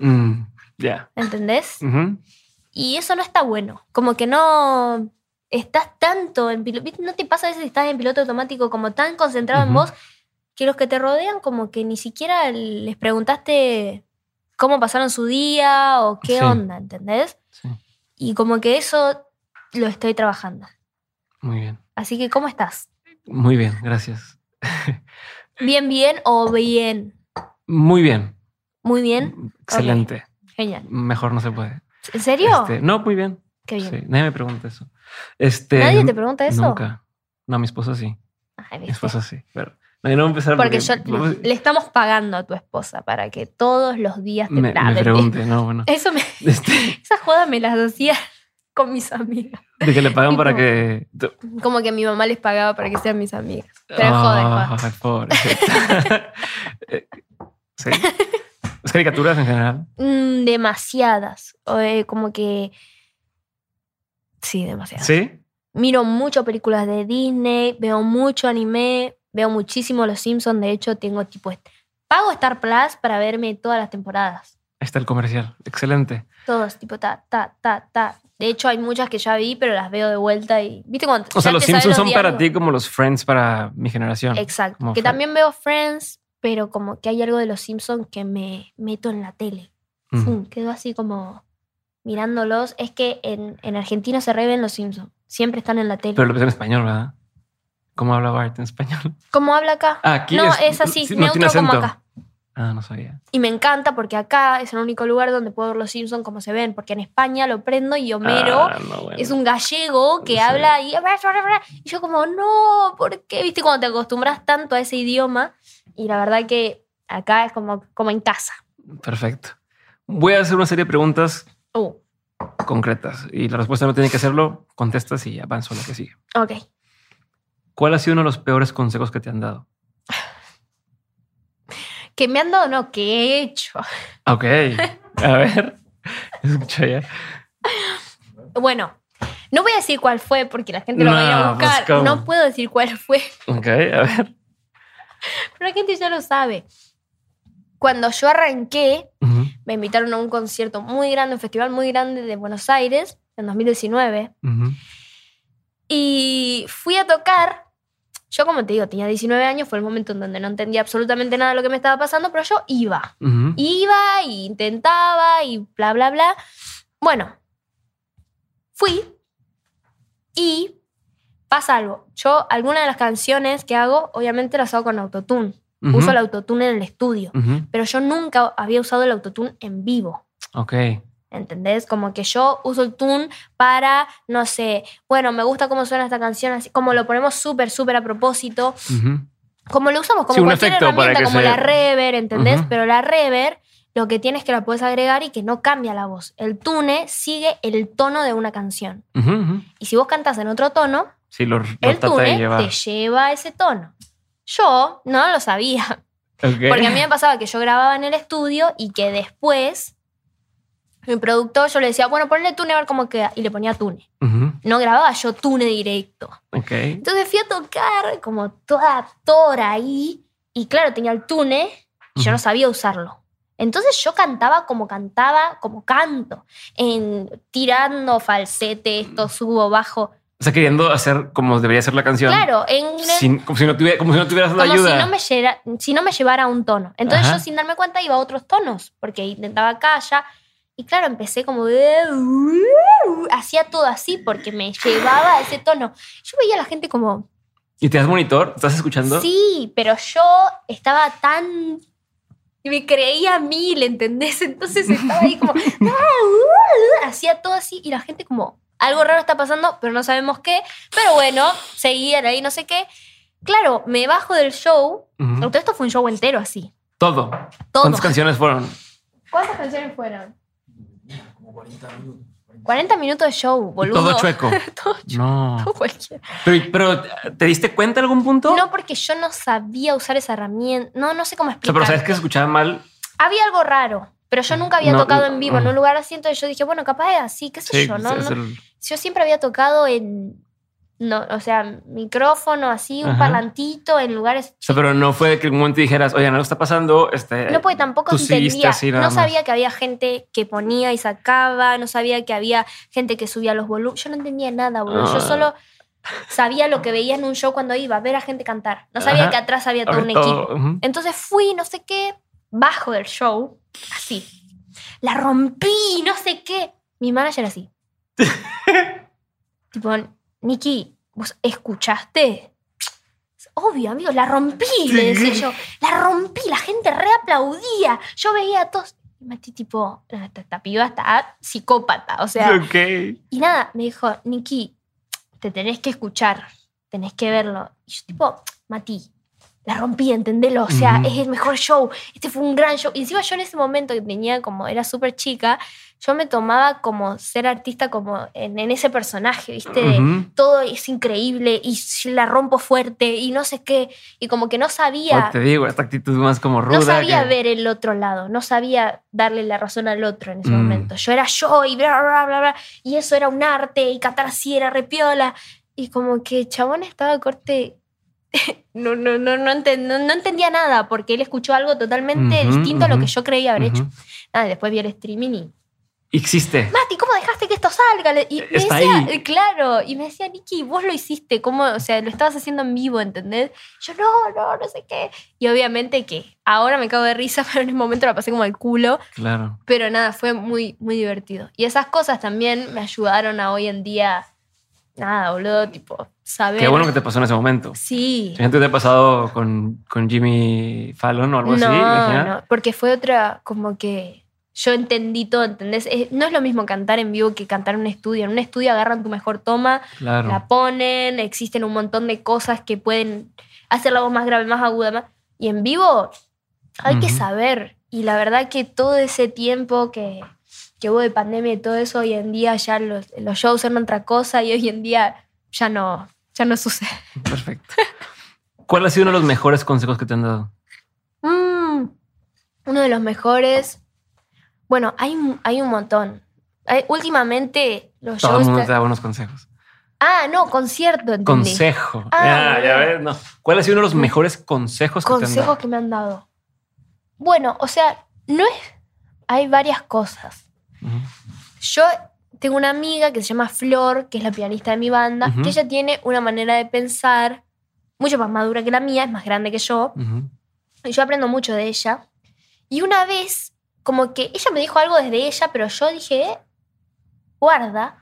Mm, ya. ¿Entendés? Y eso no está bueno. Como que no estás tanto en piloto. ¿No te pasa a veces que estás en piloto automático como tan concentrado en vos que los que te rodean como que ni siquiera les preguntaste cómo pasaron su día o qué onda, ¿entendés? Sí. Y como que eso lo estoy trabajando. Muy bien. Así que, ¿cómo estás? Muy bien, gracias. ¿Bien, bien o bien? Muy bien. Muy bien. Excelente. Genial. Mejor no se puede. ¿En serio? Este, no, muy bien. Qué bien. nadie me pregunta eso. Este, ¿Nadie te pregunta eso? Nunca. No, mi esposa sí. mi esposa sí. Pero no, no empezar porque, porque le estamos pagando a tu esposa para que todos los días te me, me pregunte, no, bueno. Eso me, este... Esa joda me las hacía con mis amigas. De que le pagan para que. Como que mi mamá les pagaba para que sean mis amigas. Pero oh, joder, pobre. Eh, ¿Sí? ¿Las caricaturas en general? Mm, demasiadas. Eh, como que. Sí, demasiadas. ¿Sí? Miro mucho películas de Disney, veo mucho anime, veo muchísimo Los Simpsons. De hecho, tengo tipo. Pago Star Plus para verme todas las temporadas. Ahí está el comercial. Excelente. Todos, tipo, ta, ta, ta, ta. De hecho, hay muchas que ya vi, pero las veo de vuelta y. ¿Viste cuando O sea, los Simpsons son para ti como los Friends para mi generación. Exacto. que también veo Friends, pero como que hay algo de los Simpsons que me meto en la tele. quedo así como mirándolos. Es que en, en Argentina se reven los Simpsons. Siempre están en la tele. Pero lo ves en español, ¿verdad? ¿Cómo habla Bart en español? ¿Cómo habla acá? Ah, aquí no, es, así, neutro como acá. Ah, no sabía. Y me encanta porque acá es el único lugar donde puedo ver los Simpsons como se ven, porque en España lo prendo y Homero ah, es un gallego que habla y... y yo como, no, ¿por qué? ¿Viste? Cuando te acostumbras tanto a ese idioma y la verdad que acá es como, como en casa. Perfecto. Voy a hacer una serie de preguntas uh. concretas y la respuesta no tiene que hacerlo, contestas y avanzo a lo que sigue. Ok. ¿Cuál ha sido uno de los peores consejos que te han dado? que me han dado, no, que he hecho. Ok. A ver. Escucha ya. Bueno, no voy a decir cuál fue porque la gente lo va a ir a pues, buscar. no puedo decir cuál fue. Ok, a ver. Pero la gente ya lo sabe. Cuando yo arranqué, me invitaron a un concierto muy grande, un festival muy grande de Buenos Aires, en 2019. Y fui a tocar yo, como te digo, tenía 19 años, fue el momento en donde no entendía absolutamente nada de lo que me estaba pasando, pero yo iba. Iba e intentaba y bla, bla, bla. Bueno, fui y pasa algo. Yo, algunas de las canciones que hago, obviamente las hago con autotune. Uso el autotune en el estudio, pero yo nunca había usado el autotune en vivo. Ok. ¿Entendés? Como que yo uso el tune para, no sé, bueno, me gusta cómo suena esta canción, así como lo ponemos súper, súper a propósito. Como lo usamos como cualquier herramienta, como la reverb, ¿entendés? Pero la reverb lo que tienes es que la puedes agregar y que no cambia la voz. El tune sigue el tono de una canción. Y si vos cantas en otro tono, el tune te lleva a ese tono. Yo no lo sabía. Porque a mí me pasaba que yo grababa en el estudio y que después mi productor, yo le decía, bueno, ponle tune a ver cómo queda. Y le ponía tune. No grababa yo tune directo. Entonces fui a tocar como toda tora ahí. Y claro, tenía el tune y yo no sabía usarlo. Entonces yo cantaba como cantaba, como canto, en, tirando falsete, esto subo, bajo. O sea, queriendo hacer como debería ser la canción. Claro, en, como, si no tuviera, como si no tuvieras la ayuda. Si no, me si no me llevara a un tono. Entonces yo sin darme cuenta iba a otros tonos, porque intentaba acá, allá. Y claro, empecé como... Hacía todo así porque me llevaba a ese tono. Yo veía a la gente como... ¿Y te das monitor? ¿Estás escuchando? Sí, pero yo estaba tan... Me creía mil, ¿entendés? Entonces estaba ahí como... Hacía todo así y la gente como... Algo raro está pasando, pero no sabemos qué. Pero bueno, seguían ahí, no sé qué. Claro, me bajo del show. Todo esto fue un show entero así. Todo. Todo. ¿Cuántas canciones fueron? ¿Cuántas canciones fueron? 40 minutos. De show, boludo. Todo chueco. todo chueco. No. cualquiera. Pero, ¿te diste cuenta en algún punto? No, porque yo no sabía usar esa herramienta. No, no sé cómo explicar. pero sabes que se escuchaba mal. Había algo raro, pero yo nunca había tocado en vivo en un lugar así, entonces yo dije, bueno, capaz es así, qué sé yo, ¿no? Yo siempre había tocado en no, o sea, micrófono así, un parlantito en lugares. O sea, pero no fue que en un momento dijeras, oye, no está pasando. Este, no, porque tampoco entendía. no sabía que había gente que ponía y sacaba, no sabía que había gente que subía los volúmenes. Yo no entendía nada, boludo. Yo ah. solo sabía lo que veía en un show cuando iba a ver a gente cantar. No sabía que atrás había todo un equipo. Entonces fui, no sé qué, bajo del show, así. La rompí, no sé qué. Mi manager así. tipo, Nikki, ¿vos escuchaste? Obvio, amigo, la rompí, le decía yo. La rompí, la gente reaplaudía. Yo veía a todos. Y metí tipo, esta, piba está psicópata, o sea. Y nada, me dijo, Nikki, te tenés que escuchar, tenés que verlo. Y yo tipo, Mati, la rompí, entendelo. O sea, es el mejor show. Este fue un gran show. Y encima yo en ese momento que tenía como, era súper chica, yo me tomaba como ser artista como en, ese personaje, ¿viste? todo es increíble y la rompo fuerte y no sé qué. Y como que no sabía... te digo, esta actitud más como ruda. No sabía ver el otro lado, no sabía darle la razón al otro en ese mm. momento. Yo era yo y bla, bla, bla, bla. Y eso era un arte y cantar así era repiola. Y como que chabón estaba corte no, no, no, no, entendía nada porque él escuchó algo totalmente distinto a lo que yo creía haber hecho. Nada, después vi el streaming y. Existe. Mati, ¿cómo dejaste que esto salga? Y me decía, claro, y me decía, Niki, vos lo hiciste, ¿cómo? O sea, lo estabas haciendo en vivo, ¿entendés? Yo, no, no, no sé qué. Y obviamente que ahora me cago de risa, pero en ese momento la pasé como el culo. Claro. Pero nada, fue muy, muy divertido. Y esas cosas también me ayudaron a hoy en día nada, boludo, tipo, saber. Qué bueno que te pasó en ese momento. Sí. ¿Gente te ha pasado con, con Jimmy Fallon o algo así? No, porque fue otra, como que yo entendí todo, ¿entendés? no es lo mismo cantar en vivo que cantar en un estudio. En un estudio agarran tu mejor toma, la ponen, existen un montón de cosas que pueden hacer la voz más grave, más aguda. Y en vivo hay que saber. Y la verdad que todo ese tiempo que, que hubo de pandemia y todo eso, hoy en día ya los, los shows son otra cosa y hoy en día ya no, ya no sucede. Perfecto. ¿Cuál ha sido uno de los mejores consejos que te han dado? Mm, uno de los mejores. Bueno, hay, hay un montón. últimamente los Todo shows. el mundo te da buenos consejos. Ah, no, concierto. Entendí. Consejo. Ah, ya, ves, no. ¿Cuál ha sido uno de los mejores consejos que te han dado? Consejos que me han dado. Bueno, o sea, no es. Hay varias cosas. Yo tengo una amiga que se llama Flor, que es la pianista de mi banda, que ella tiene una manera de pensar mucho más madura que la mía, es más grande que yo. Y yo aprendo mucho de ella. Y una vez, como que ella me dijo algo desde ella, pero yo dije, eh, guarda.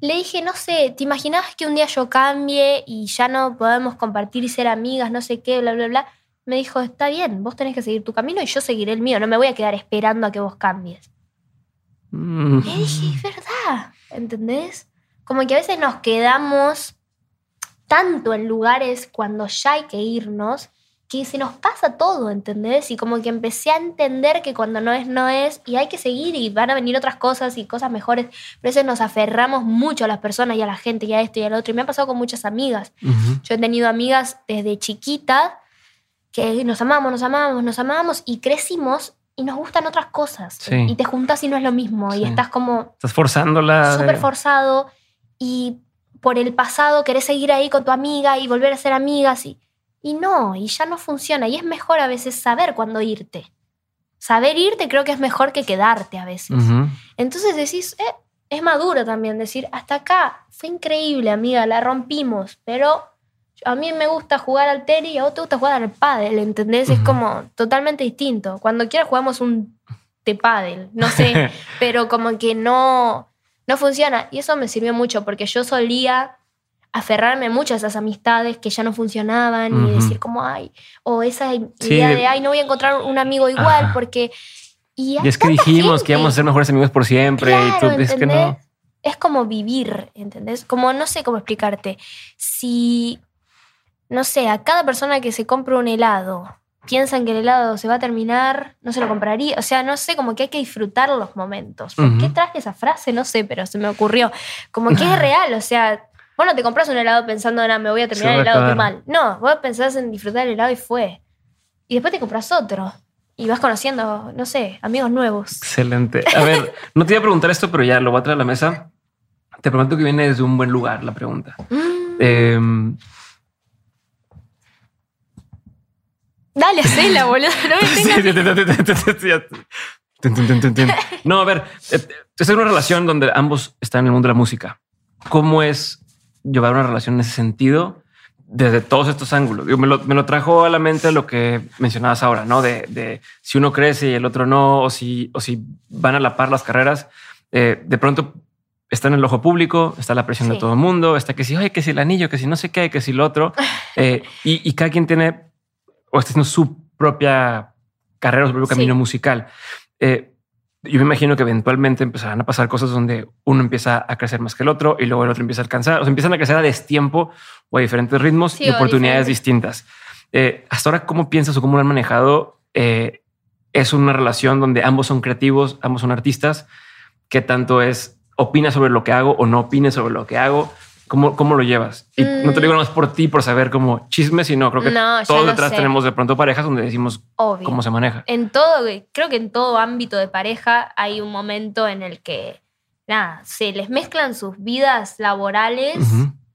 Le dije, no sé, ¿te imaginas que un día yo cambie y ya no podemos compartir y ser amigas, no sé qué, bla, bla, bla? Me dijo, está bien, vos tenés que seguir tu camino y yo seguiré el mío, no me voy a quedar esperando a que vos cambies. Mm. Y dije, es verdad, ¿entendés? Como que a veces nos quedamos tanto en lugares cuando ya hay que irnos que se nos pasa todo, ¿entendés? Y como que empecé a entender que cuando no es, no es, y hay que seguir y van a venir otras cosas y cosas mejores. Pero a veces nos aferramos mucho a las personas y a la gente y a esto y al otro. Y me ha pasado con muchas amigas. Yo he tenido amigas desde chiquita que nos amamos, nos amamos, nos amamos y crecimos y nos gustan otras cosas. Y te juntas y no es lo mismo. Y estás como. Estás forzándola. Súper forzado. Y por el pasado querés seguir ahí con tu amiga y volver a ser amigas. Y, y no, y ya no funciona. Y es mejor a veces saber cuándo irte. Saber irte creo que es mejor que quedarte a veces. Entonces decís, eh, es maduro también decir, hasta acá fue increíble, amiga, la rompimos, pero a mí me gusta jugar al tenis y a vos te gusta jugar al pádel, ¿entendés? Es como totalmente distinto. Cuando quieras jugamos un te pádel, no sé, pero como que no, no funciona. Y eso me sirvió mucho porque yo solía aferrarme mucho a esas amistades que ya no funcionaban y decir como, ay, o esa idea de, ay, no voy a encontrar un amigo igual porque... Y, es que dijimos que íbamos a ser mejores amigos por siempre y tú dices que no. Es como vivir, ¿entendés? Como no sé cómo explicarte. Si no sé, a cada persona que se compra un helado, piensan que el helado se va a terminar, no se lo compraría. O sea, no sé, como que hay que disfrutar los momentos. ¿Por qué traje esa frase? No sé, pero se me ocurrió. Como que es real, o sea, vos no te compras un helado pensando, no, me voy a terminar el helado, qué mal. No, vos pensás en disfrutar el helado y fue. Y después te compras otro. Y vas conociendo, no sé, amigos nuevos. Excelente. A ver, no te iba a preguntar esto, pero ya lo voy a traer a la mesa. Te prometo que viene desde un buen lugar la pregunta. Eh, Dale, hacela, boludo. No a ver, es una relación donde ambos están en el mundo de la música. ¿Cómo es llevar una relación en ese sentido desde todos estos ángulos. me, lo, trajo a la mente lo que mencionabas ahora, ¿no? De, si uno crece y el otro no, o si, o si van a la par las carreras, eh, de pronto está en el ojo público, está la presión de todo el mundo, está que si, oye, que si el anillo, que si no sé qué, que si lo otro. Eh, y, cada quien tiene o está haciendo su propia carrera, su propio camino musical. Eh, yo me imagino que eventualmente empezarán a pasar cosas donde uno empieza a crecer más que el otro y luego el otro empieza a alcanzar, o sea, empiezan a crecer a destiempo o a diferentes ritmos y oportunidades distintas. Eh, hasta ahora, ¿cómo piensas o cómo lo han manejado? es una relación donde ambos son creativos, ambos son artistas. ¿Qué tanto es opina sobre lo que hago o no opine sobre lo que hago. ¿Cómo, cómo lo llevas? Y no te digo nada más por ti, por saber cómo chisme, sino creo que todos detrás tenemos de pronto parejas donde decimos cómo se maneja. En todo, creo que en todo ámbito de pareja hay un momento en el que, nada, se les mezclan sus vidas laborales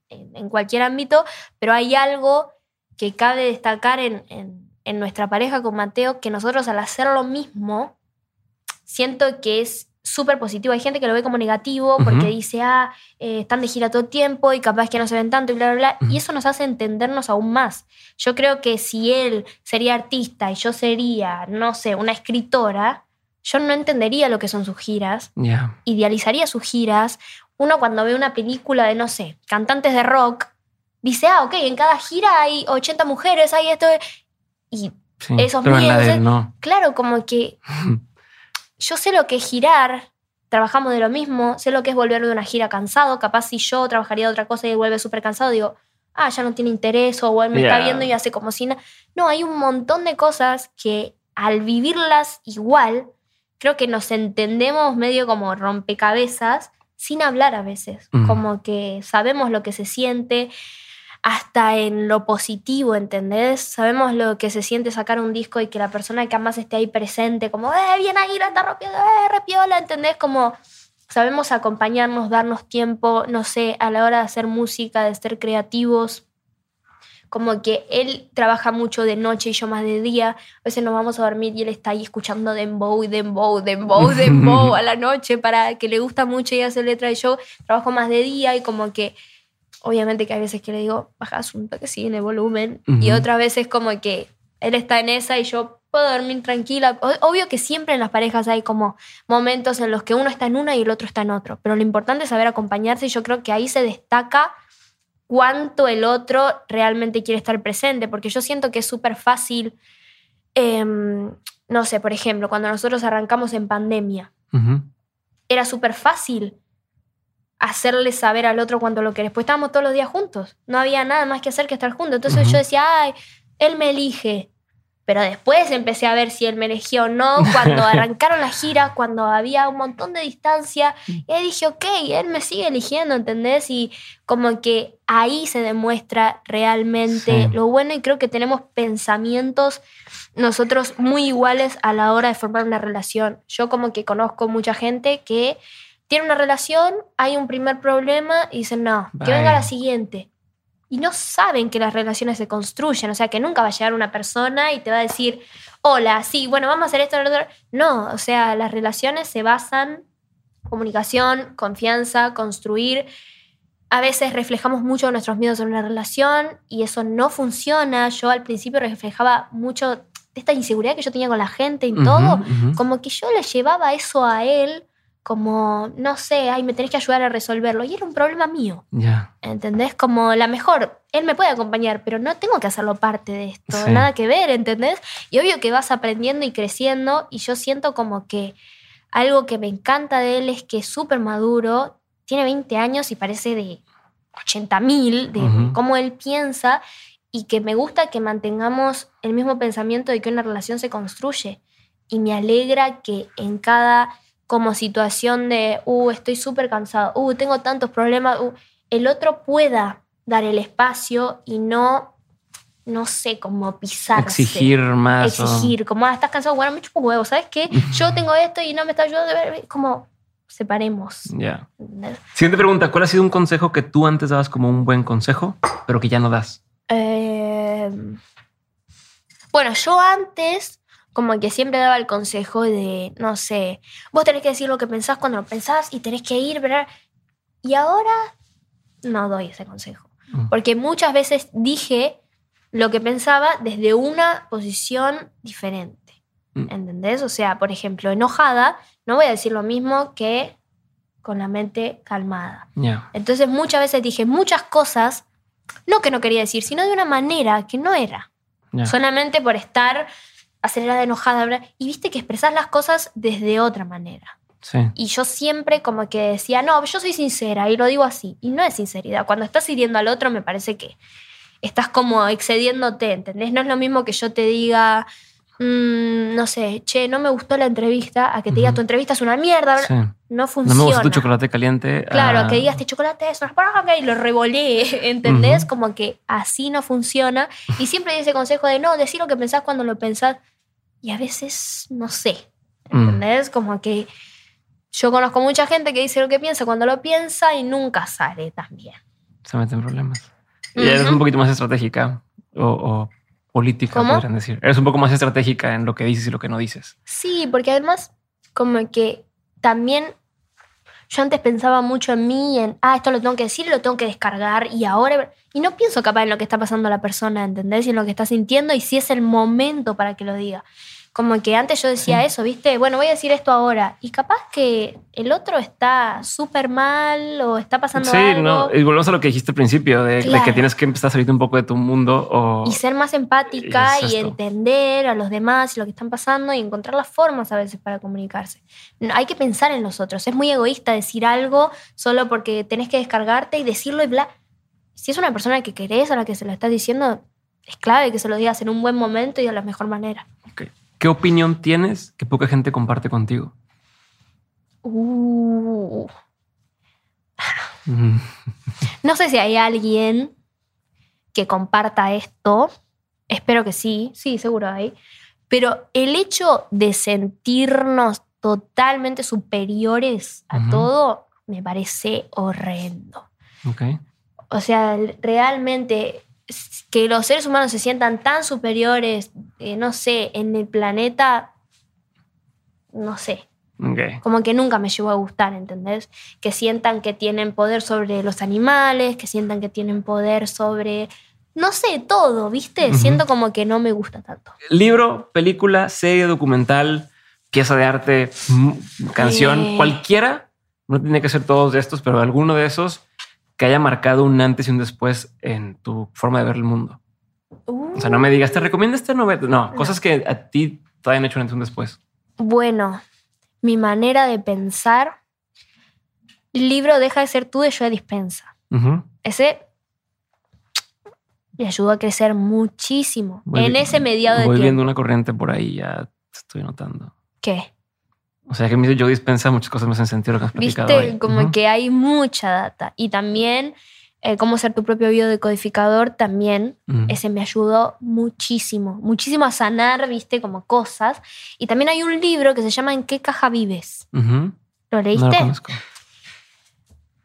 en, cualquier ámbito, pero hay algo que cabe destacar en, en, en nuestra pareja con Mateo, que nosotros al hacer lo mismo, siento que es súper positivo. Hay gente que lo ve como negativo porque dice, ah, eh, están de gira todo el tiempo y capaz que no se ven tanto y bla, bla, bla. Y eso nos hace entendernos aún más. Yo creo que si él sería artista y yo sería, no sé, una escritora, yo no entendería lo que son sus giras. Idealizaría sus giras. Uno cuando ve una película de, no sé, cantantes de rock, dice, ah, ok, en cada gira hay 80 mujeres, hay esto. Y esos miedos. No. Claro, como que yo sé lo que es girar, trabajamos de lo mismo, sé lo que es volver de una gira cansado, capaz si yo trabajaría de otra cosa y vuelve súper cansado, digo, ah, ya no tiene interés o él me está viendo y hace como si No, hay un montón de cosas que al vivirlas igual, creo que nos entendemos medio como rompecabezas sin hablar a veces, como que sabemos lo que se siente hasta en lo positivo, ¿entendés? Sabemos lo que se siente sacar un disco y que la persona que más esté ahí presente, como, eh, bien ahí, la está rompiendo, eh, repiola, ¿entendés? Como sabemos acompañarnos, darnos tiempo, no sé, a la hora de hacer música, de ser creativos. Como que él trabaja mucho de noche y yo más de día. A veces nos vamos a dormir y él está ahí escuchando dembow, dembow, dembow, dembow a la noche para que le gusta mucho y hace letra. Y yo trabajo más de día y como que Obviamente que hay veces que le digo, baja asunto que sí, en el volumen. Y otras veces como que él está en esa y yo puedo dormir tranquila. Obvio que siempre en las parejas hay como momentos en los que uno está en una y el otro está en otro. Pero lo importante es saber acompañarse y yo creo que ahí se destaca cuánto el otro realmente quiere estar presente. Porque yo siento que es súper fácil, em, no sé, por ejemplo, cuando nosotros arrancamos en pandemia, era súper fácil hacerle saber al otro cuando lo querés. Pues estábamos todos los días juntos. No había nada más que hacer que estar juntos. Entonces yo decía, ay, él me elige. Pero después empecé a ver si él me eligió o no. Cuando arrancaron las giras, cuando había un montón de distancia, y dije, ok, él me sigue eligiendo, ¿entendés? Y como que ahí se demuestra realmente lo bueno y creo que tenemos pensamientos nosotros muy iguales a la hora de formar una relación. Yo como que conozco mucha gente que tiene una relación, hay un primer problema y dicen, no, que venga la siguiente. Y no saben que las relaciones se construyen, o sea, que nunca va a llegar una persona y te va a decir, hola, sí, bueno, vamos a hacer esto. No, o sea, las relaciones se basan comunicación, confianza, construir. A veces reflejamos mucho nuestros miedos en una relación y eso no funciona. Yo al principio reflejaba mucho esta inseguridad que yo tenía con la gente y todo, como que yo le llevaba eso a él como, no sé, ay, me tenés que ayudar a resolverlo. Y era un problema mío. Ya. ¿Entendés? Como la mejor, él me puede acompañar, pero no tengo que hacerlo parte de esto, nada que ver, ¿entendés? Y obvio que vas aprendiendo y creciendo y yo siento como que algo que me encanta de él es que es súper maduro, tiene 20 años y parece de 80 mil, de cómo él piensa y que me gusta que mantengamos el mismo pensamiento de que una relación se construye. Y me alegra que en cada como situación de, uh, estoy súper cansado, uh, tengo tantos problemas, uh, el otro pueda dar el espacio y no, no sé, como pisarse. Exigir más. Exigir, como, ah, estás cansado, bueno, me chupo huevo, ¿sabes qué? Yo tengo esto y no me está ayudando, como, separemos. Ya. Siguiente pregunta, ¿cuál ha sido un consejo que tú antes dabas como un buen consejo, pero que ya no das? Eh, bueno, yo antes como que siempre daba el consejo de, no sé, vos tenés que decir lo que pensás cuando lo pensás y tenés que ir, ¿verdad? Y ahora no doy ese consejo. Mm. Porque muchas veces dije lo que pensaba desde una posición diferente. Mm. ¿Entendés? O sea, por ejemplo, enojada, no voy a decir lo mismo que con la mente calmada. Entonces muchas veces dije muchas cosas, no que no quería decir, sino de una manera que no era. Solamente por estar acelerada, enojada. Y viste que expresas las cosas desde otra manera. Y yo siempre como que decía, no, yo soy sincera y lo digo así. Y no es sinceridad. Cuando estás hiriendo al otro me parece que estás como excediéndote, ¿entendés? No es lo mismo que yo te diga, mm, no sé, che, no me gustó la entrevista, a que te diga tu entrevista es una mierda. No funciona. No me gustó tu chocolate caliente. Claro, a que digas, este chocolate es una y lo revolé, ¿entendés? Como que así no funciona. Y siempre dice consejo de, no, decir lo que pensás cuando lo pensás. Y a veces, no sé, mm. ¿entendés? Como que yo conozco mucha gente que dice lo que piensa cuando lo piensa y nunca sale tan bien. Se meten problemas. Y eres un poquito más estratégica o, política, podrían decir. Eres un poco más estratégica en lo que dices y lo que no dices. Sí, porque además, como que también yo antes pensaba mucho en mí, en, ah, esto lo tengo que decir, lo tengo que descargar y ahora... Y no pienso capaz en lo que está pasando la persona, ¿entendés? Y en lo que está sintiendo y si es el momento para que lo diga. Como que antes yo decía eso, ¿viste? Bueno, voy a decir esto ahora. Y capaz que el otro está súper mal o está pasando algo. Sí, no. Y volvemos a lo que dijiste al principio, de, que tienes que empezar a salir un poco de tu mundo. O... Y ser más empática y, entender a los demás lo que están pasando y encontrar las formas a veces para comunicarse. hay que pensar en los otros. Es muy egoísta decir algo solo porque tenés que descargarte y decirlo y bla. Si es una persona que querés a la que se lo estás diciendo, es clave que se lo digas en un buen momento y de la mejor manera. Okay. ¿Qué opinión tienes que poca gente comparte contigo? Uh. no sé si hay alguien que comparta esto. Espero que sí, sí, seguro hay. Pero el hecho de sentirnos totalmente superiores a todo me parece horrendo. Okay. O sea, realmente que los seres humanos se sientan tan superiores, eh, no sé, en el planeta, no sé. Como que nunca me llegó a gustar, ¿entendés? Que sientan que tienen poder sobre los animales, que sientan que tienen poder sobre, no sé, todo, ¿viste? Siento como que no me gusta tanto. Libro, película, serie, documental, pieza de arte, canción, eh. cualquiera, no tiene que ser todos de estos, pero alguno de esos que haya marcado un antes y un después en tu forma de ver el mundo. O sea, no me digas, te recomiendo esta novela. No, cosas que a ti te hayan hecho un antes y un después. Bueno, mi manera de pensar. El libro Deja de ser tú de Joe Dispensa. Ese me ayudó a crecer muchísimo en ese mediado de tiempo. Voy viendo una corriente por ahí, ya estoy notando. ¿Qué? O sea que yo dispensa muchas cosas más en sentido lo que has platicado Viste, como que hay mucha data. Y también eh, cómo ser tu propio biodecodificador también, ese me ayudó muchísimo, muchísimo a sanar, viste, como cosas. Y también hay un libro que se llama ¿En qué caja vives? ¿Lo leíste? No lo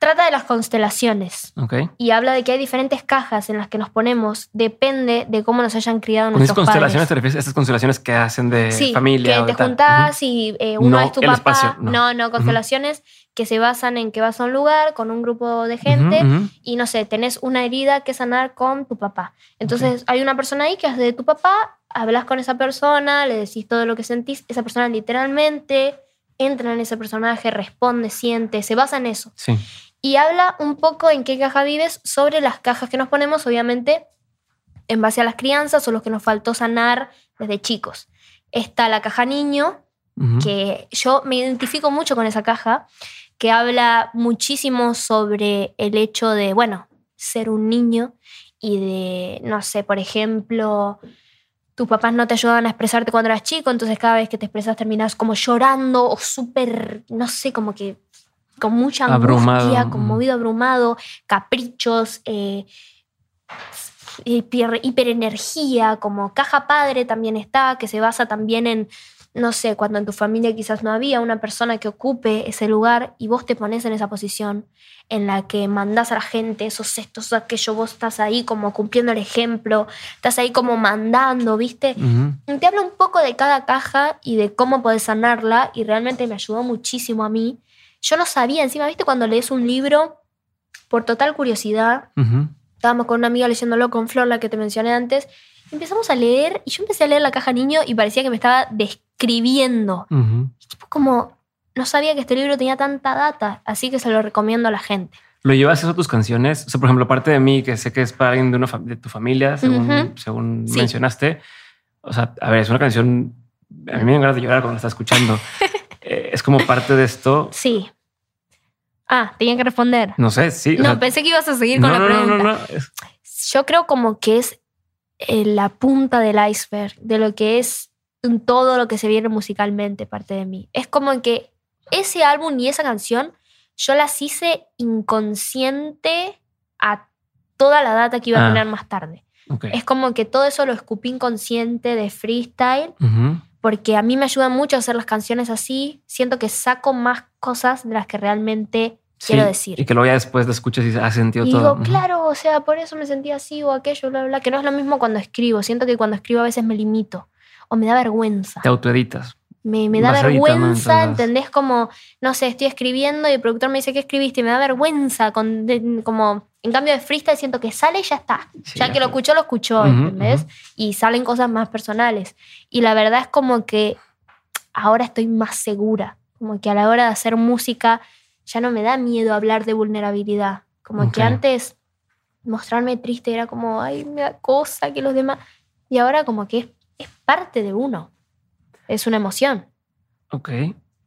Trata de las constelaciones. Y habla de que hay diferentes cajas en las que nos ponemos. Depende de cómo nos hayan criado nuestros padres. constelaciones te refieres a estas constelaciones que hacen de sí, familia? que te juntás y eh, uno es tu papá. no. no, constelaciones que se basan en que vas a un lugar con un grupo de gente y no sé, tenés una herida que sanar con tu papá. Entonces hay una persona ahí que es de tu papá, hablas con esa persona, le decís todo lo que sentís. Esa persona literalmente entra en ese personaje, responde, siente, se basa en eso. Sí y habla un poco en qué caja vives sobre las cajas que nos ponemos, obviamente, en base a las crianzas o los que nos faltó sanar desde chicos. Está la caja niño, que yo me identifico mucho con esa caja, que habla muchísimo sobre el hecho de, bueno, ser un niño y de, no sé, por ejemplo, tus papás no te ayudaban a expresarte cuando eras chico, entonces cada vez que te expresas terminas como llorando o súper, no sé, como que con mucha angustia, conmovido, abrumado, caprichos, eh, hiperenergía, como caja padre también está, que se basa también en, no sé, cuando en tu familia quizás no había una persona que ocupe ese lugar y vos te pones en esa posición en la que mandás a la gente esos estos, aquello, vos estás ahí como cumpliendo el ejemplo, estás ahí como mandando, ¿viste? Te hablo un poco de cada caja y de cómo podés sanarla y realmente me ayudó muchísimo a mí yo no sabía, encima, ¿viste? Cuando lees un libro por total curiosidad. Estábamos con una amiga leyéndolo con Flor, la que te mencioné antes. Empezamos a leer y yo empecé a leer la caja niño y parecía que me estaba describiendo. tipo como, no sabía que este libro tenía tanta data, así que se lo recomiendo a la gente. ¿Lo llevas eso a tus canciones? O sea, por ejemplo, parte de mí, que sé que es para alguien de, una de tu familia, según, según mencionaste. O sea, a ver, es una canción. A mí me ganas de llorar cuando la estás escuchando. Eh, es como parte de esto. Sí. Ah, tenía que responder. No sé, sí. No, pensé que ibas a seguir con la pregunta. No, no, no. Yo creo como que es eh, la punta del iceberg de lo que es todo lo que se viene musicalmente parte de mí. Es como que ese álbum y esa canción yo las hice inconsciente a toda la data que iba a ah. tener más tarde. Es como que todo eso lo escupí inconsciente de freestyle, porque a mí me ayuda mucho a hacer las canciones así. Siento que saco más cosas de las que realmente quiero decir. Y que luego ya después lo escuchas y has sentido y todo. Digo, claro, o sea, por eso me sentía así o aquello, bla, bla, que no es lo mismo cuando escribo. Siento que cuando escribo a veces me limito o me da vergüenza. Te autoeditas me, me da vergüenza, ¿entendés? Como, no sé, estoy escribiendo y el productor me dice que escribiste y me da vergüenza. Con, como, en cambio de freestyle siento que sale y ya está. ya que lo escuchó, lo escuchó, ¿entendés? Y salen cosas más personales. Y la verdad es como que ahora estoy más segura. Como que a la hora de hacer música ya no me da miedo hablar de vulnerabilidad. Como que antes mostrarme triste era como, ay, me da cosa que los demás. Y ahora como que es parte de uno es una emoción. Ok.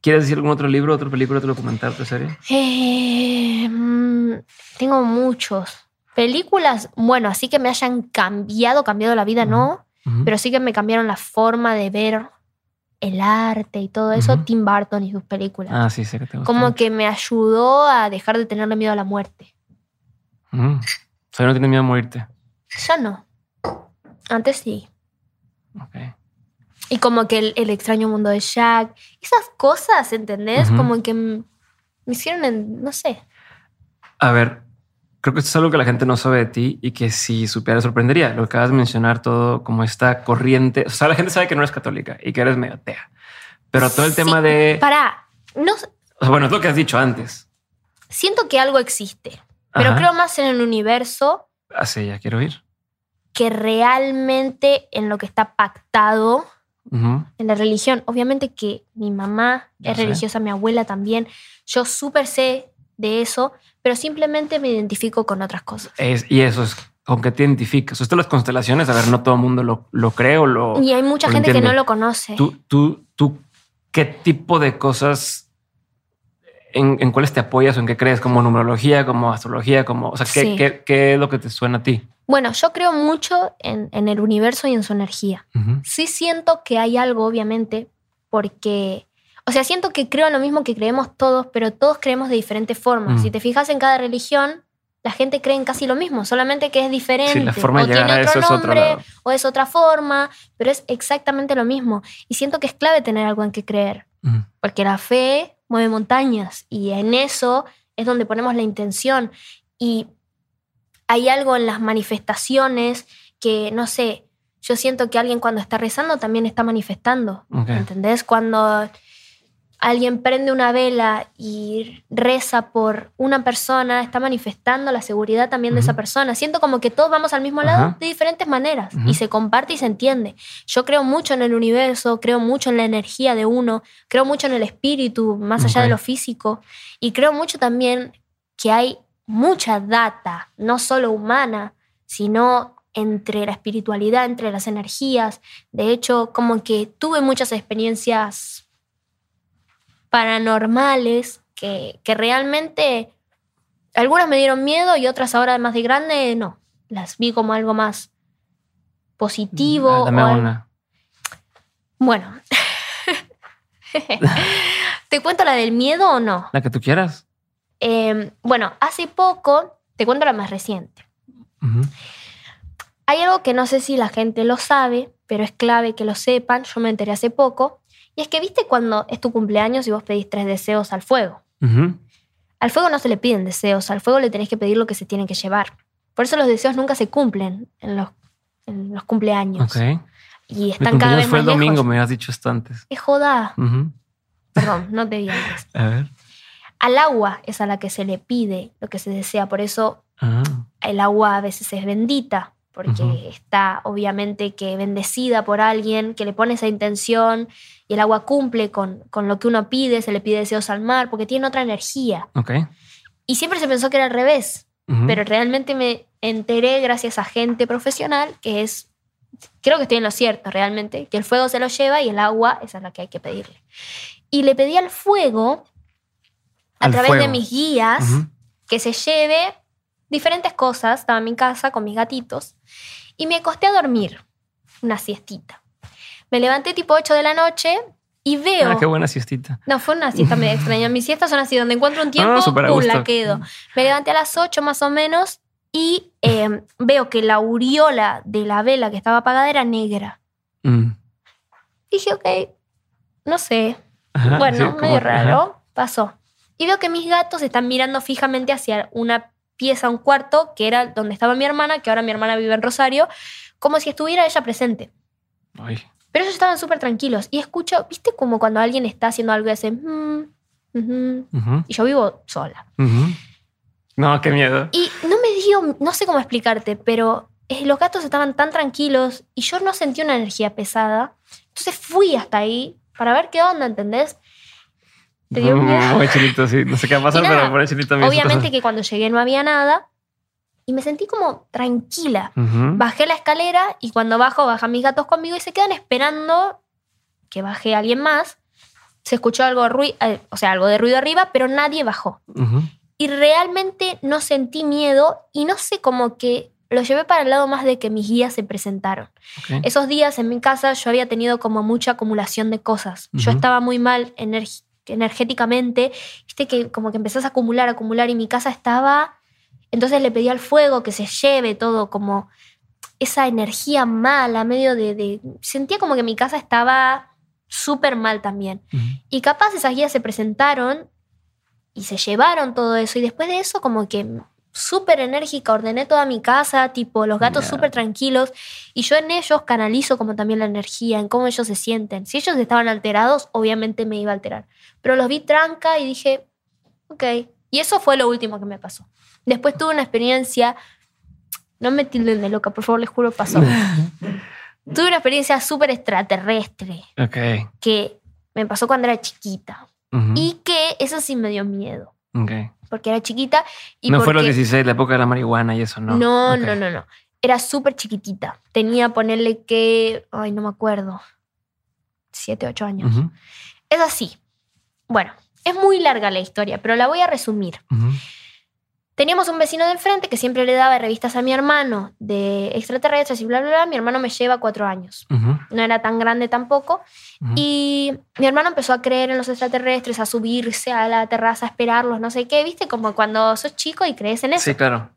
¿Quieres decir algún otro libro, otra película, otro documental, otra serie? Eh, mm, tengo muchos. Películas, bueno, así que me hayan cambiado, cambiado la vida, no, pero sí que me cambiaron la forma de ver el arte y todo eso, Tim Burton y sus películas. Ah, sí, sé que te Como que me ayudó a dejar de tenerle miedo a la muerte. O sea, no tienes miedo a morirte. Ya no. Antes sí. Ok. Y como que el, extraño mundo de Jack. Esas cosas, ¿entendés? Como que me hicieron, en, no sé. A ver, creo que esto es algo que la gente no sabe de ti y que si supiera sorprendería. Lo que acabas de mencionar, todo como esta corriente. O sea, la gente sabe que no eres católica y que eres medio atea. Pero todo el tema de. Para. No. bueno, es lo que has dicho antes. Siento que algo existe, pero creo más en el universo. Así, ah, ya quiero ir. Que realmente en lo que está pactado en la religión. Obviamente que mi mamá es religiosa, mi abuela también. Yo súper sé de eso, pero simplemente me identifico con otras cosas. y eso es con qué te identificas. Esto las constelaciones, a ver, no todo el mundo lo, lo cree o lo. Y hay mucha gente que no lo conoce. ¿Tú, tú, tú, qué tipo de cosas, en, en, cuáles te apoyas o en qué crees? ¿Como numerología, como astrología? Como, o sea, ¿qué, qué, qué es lo que te suena a ti? Bueno, yo creo mucho en, el universo y en su energía. Sí siento que hay algo, obviamente, porque, o sea, siento que creo en lo mismo que creemos todos, pero todos creemos de diferentes formas. Si te fijas en cada religión, la gente cree en casi lo mismo, solamente que es diferente. la forma o tiene otro nombre, o es otra forma, pero es exactamente lo mismo. Y siento que es clave tener algo en que creer, porque la fe mueve montañas y en eso es donde ponemos la intención. Y hay algo en las manifestaciones que, no sé, yo siento que alguien cuando está rezando también está manifestando. ¿Entendés? Cuando alguien prende una vela y reza por una persona, está manifestando la seguridad también de esa persona. Siento como que todos vamos al mismo lado de diferentes maneras y se comparte y se entiende. Yo creo mucho en el universo, creo mucho en la energía de uno, creo mucho en el espíritu, más allá de lo físico, y creo mucho también que hay mucha data, no solo humana, sino entre la espiritualidad, entre las energías. De hecho, como que tuve muchas experiencias paranormales que, realmente algunas me dieron miedo y otras ahora más de grande no. Las vi como algo más positivo. una. Bueno. ¿Te cuento la del miedo o no? La que tú quieras. Em, bueno, hace poco, te cuento la más reciente. Hay algo que no sé si la gente lo sabe, pero es clave que lo sepan. Yo me enteré hace poco. Y es que, viste, cuando es tu cumpleaños y vos pedís tres deseos al fuego. Al fuego no se le piden deseos, al fuego le tenés que pedir lo que se tiene que llevar. Por eso los deseos nunca se cumplen en los, los cumpleaños. Y están cada vez fue el domingo, me has dicho esto antes. Es joda. Perdón, no te antes. A ver. Al agua es a la que se le pide lo que se desea, por eso ah. el agua a veces es bendita, porque está obviamente que bendecida por alguien que le pone esa intención y el agua cumple con, con lo que uno pide, se le pide deseos al mar, porque tiene otra energía. Okay. Y siempre se pensó que era al revés, pero realmente me enteré gracias a gente profesional que es, creo que estoy en lo cierto realmente, que el fuego se lo lleva y el agua esa es la que hay que pedirle. Y le pedí al fuego, a través de mis guías, que se lleve diferentes cosas. Estaba en mi casa con mis gatitos y me acosté a dormir, una siestita. Me levanté tipo 8 de la noche y veo. Ah, qué buena siestita. No, fue una siesta medio extraña. Mis siestas son así, donde encuentro un tiempo, ah, la quedo. Me levanté a las 8 más o menos y em, veo que la aureola de la vela que estaba apagada era negra. Mm. Dije, ok, no sé. bueno, medio raro. Pasó. Y veo que mis gatos están mirando fijamente hacia una pieza, un cuarto, que era donde estaba mi hermana, que ahora mi hermana vive en Rosario, como si estuviera ella presente. Pero ellos estaban súper tranquilos. Y escucho, ¿viste como cuando alguien está haciendo algo y hace... Mm, y yo vivo sola. No, qué miedo. Y no me dio, no sé cómo explicarte, pero eh, los gatos estaban tan tranquilos y yo no sentí una energía pesada. Entonces fui hasta ahí para ver qué onda, ¿entendés? ¿Te dio miedo? Muy chinito, sí. No sé qué va a pasar, pero por chinito Obviamente que cuando llegué no había nada y me sentí como tranquila. Bajé la escalera y cuando bajo, bajan mis gatos conmigo y se quedan esperando que baje alguien más. Se escuchó algo, ruido, eh, o sea, algo de ruido arriba, pero nadie bajó. Y realmente no sentí miedo y no sé cómo que lo llevé para el lado más de que mis guías se presentaron. Esos días en mi casa yo había tenido como mucha acumulación de cosas. Yo estaba muy mal energéticamente, viste que como que empezás a acumular, acumular y mi casa estaba... Entonces le pedí al fuego que se lleve todo como esa energía mala, medio de... Sentía como que mi casa estaba súper mal también. Y capaz esas guías se presentaron y se llevaron todo eso y después de eso como que súper enérgica, ordené toda mi casa, tipo los gatos súper tranquilos y yo en ellos canalizo como también la energía, en cómo ellos se sienten. Si ellos estaban alterados, obviamente me iba a alterar. Pero los vi tranca y dije, ok. Y eso fue lo último que me pasó. Después tuve una experiencia, no me tilden de loca, por favor, les juro, pasó. tuve una experiencia súper extraterrestre. Ok. Que me pasó cuando era chiquita. Y que eso sí me dio miedo. Okay. Porque era chiquita. Y no fue los 16, la época de la marihuana y eso, ¿no? No, no, no, no. Era súper chiquitita. Tenía, ponerle que, ay, no me acuerdo, 7, 8 años. Es así. Bueno, es muy larga la historia, pero la voy a resumir. Teníamos un vecino de enfrente que siempre le daba revistas a mi hermano de extraterrestres y bla, bla, bla. Mi hermano me lleva cuatro años. No era tan grande tampoco. Y mi hermano empezó a creer en los extraterrestres, a subirse a la terraza, a esperarlos, no sé qué. ¿Viste? Como cuando sos chico y crees en eso. Sí, claro.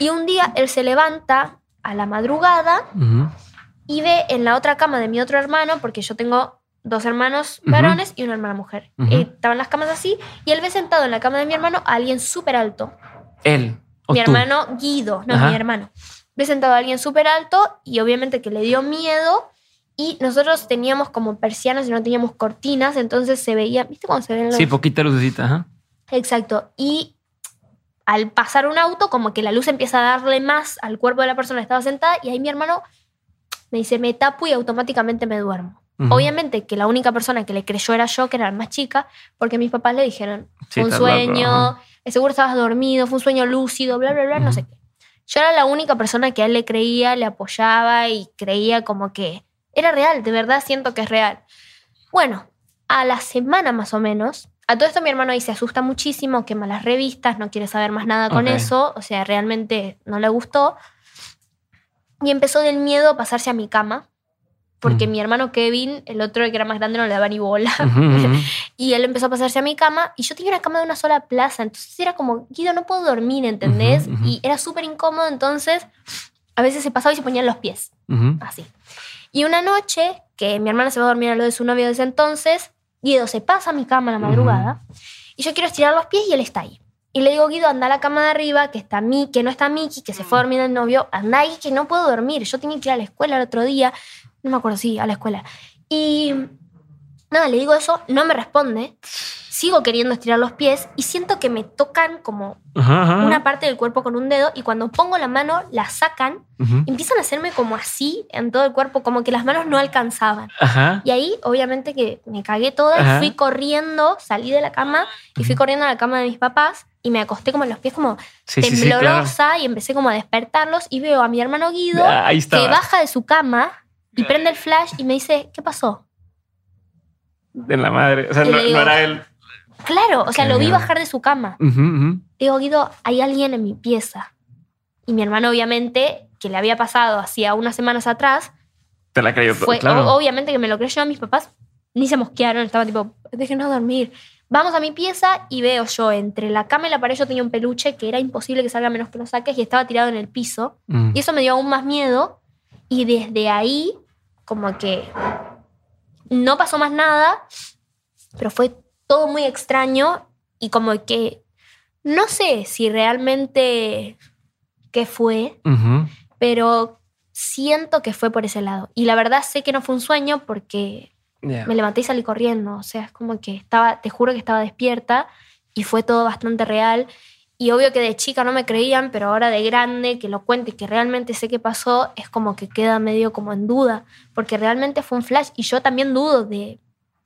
Y un día él se levanta a la madrugada y ve en la otra cama de mi otro hermano, porque yo tengo dos hermanos varones y una hermana mujer. estaban las camas así y él ve sentado en la cama de mi hermano a alguien súper alto. Él. mi hermano Guido, no mi hermano. Ve sentado a alguien súper alto y obviamente que le dio miedo. Y nosotros teníamos como persianas y no teníamos cortinas, entonces se veía, ¿viste cómo se ven los... Sí, poquita lucecita, Exacto. Y al pasar un auto, como que la luz empieza a darle más al cuerpo de la persona que estaba sentada y ahí mi hermano me dice, me tapo y automáticamente me duermo. Obviamente que la única persona que le creyó era yo, que era la más chica, porque mis papás le dijeron, fue un sueño, seguro estabas dormido, fue un sueño lúcido, bla, bla, bla, no sé qué. Yo era la única persona que a él le creía, le apoyaba y creía como que era real, de verdad siento que es real. Bueno, a la semana más o menos, a todo esto mi hermano ahí se asusta muchísimo, quema las revistas, no quiere saber más nada con eso, o sea, realmente no le gustó. Y empezó del miedo a pasarse a mi cama, porque mi hermano Kevin, el otro que era más grande, no le daba ni bola. y él empezó a pasarse a mi cama y yo tenía una cama de una sola plaza, entonces era como, Guido, no puedo dormir, ¿entendés? Y era súper incómodo, entonces a veces se pasaba y se ponía en los pies, así. Y una noche, que mi hermana se va a dormir a lo de su novio desde entonces, Guido se pasa a mi cama a la madrugada y yo quiero estirar los pies y él está ahí. Y le digo, Guido, anda a la cama de arriba, que está mí, que no está Miki, que se fue a dormir el novio, anda ahí, que no puedo dormir. Yo tenía que ir a la escuela el otro día no me acuerdo, sí, a la escuela. Y nada, le digo eso, no me responde. sigo queriendo estirar los pies y siento que me tocan como una parte del cuerpo con un dedo y cuando pongo la mano la sacan, empiezan a hacerme como así en todo el cuerpo, como que las manos no alcanzaban. Y ahí obviamente que me cagué toda, fui corriendo, salí de la cama y fui corriendo a la cama de mis papás y me acosté como en los pies como temblorosa y empecé como a despertarlos y veo a mi hermano Guido ah, que baja de su cama y prende el flash y me dice, ¿qué pasó? De la madre, o sea, no, era él. Claro, o sea, lo vi bajar de su cama. Digo, Guido, hay alguien en mi pieza. Y mi hermano, obviamente, que le había pasado hacía unas semanas atrás. Te la creyó fue, Obviamente que me lo creyó a mis papás. Ni se mosquearon, estaba tipo, déjenos dormir. Vamos a mi pieza y veo yo entre la cama y la pared yo tenía un peluche que era imposible que salga menos que lo saques y estaba tirado en el piso. Mm. Y eso me dio aún más miedo. Y desde ahí, como que no pasó más nada, pero fue todo muy extraño y como que no sé si realmente qué fue, pero siento que fue por ese lado. Y la verdad sé que no fue un sueño porque me levanté y salí corriendo. O sea, es como que estaba, te juro que estaba despierta y fue todo bastante real. Y obvio que de chica no me creían, pero ahora de grande, que lo cuente y que realmente sé qué pasó, es como que queda medio como en duda, porque realmente fue un flash y yo también dudo de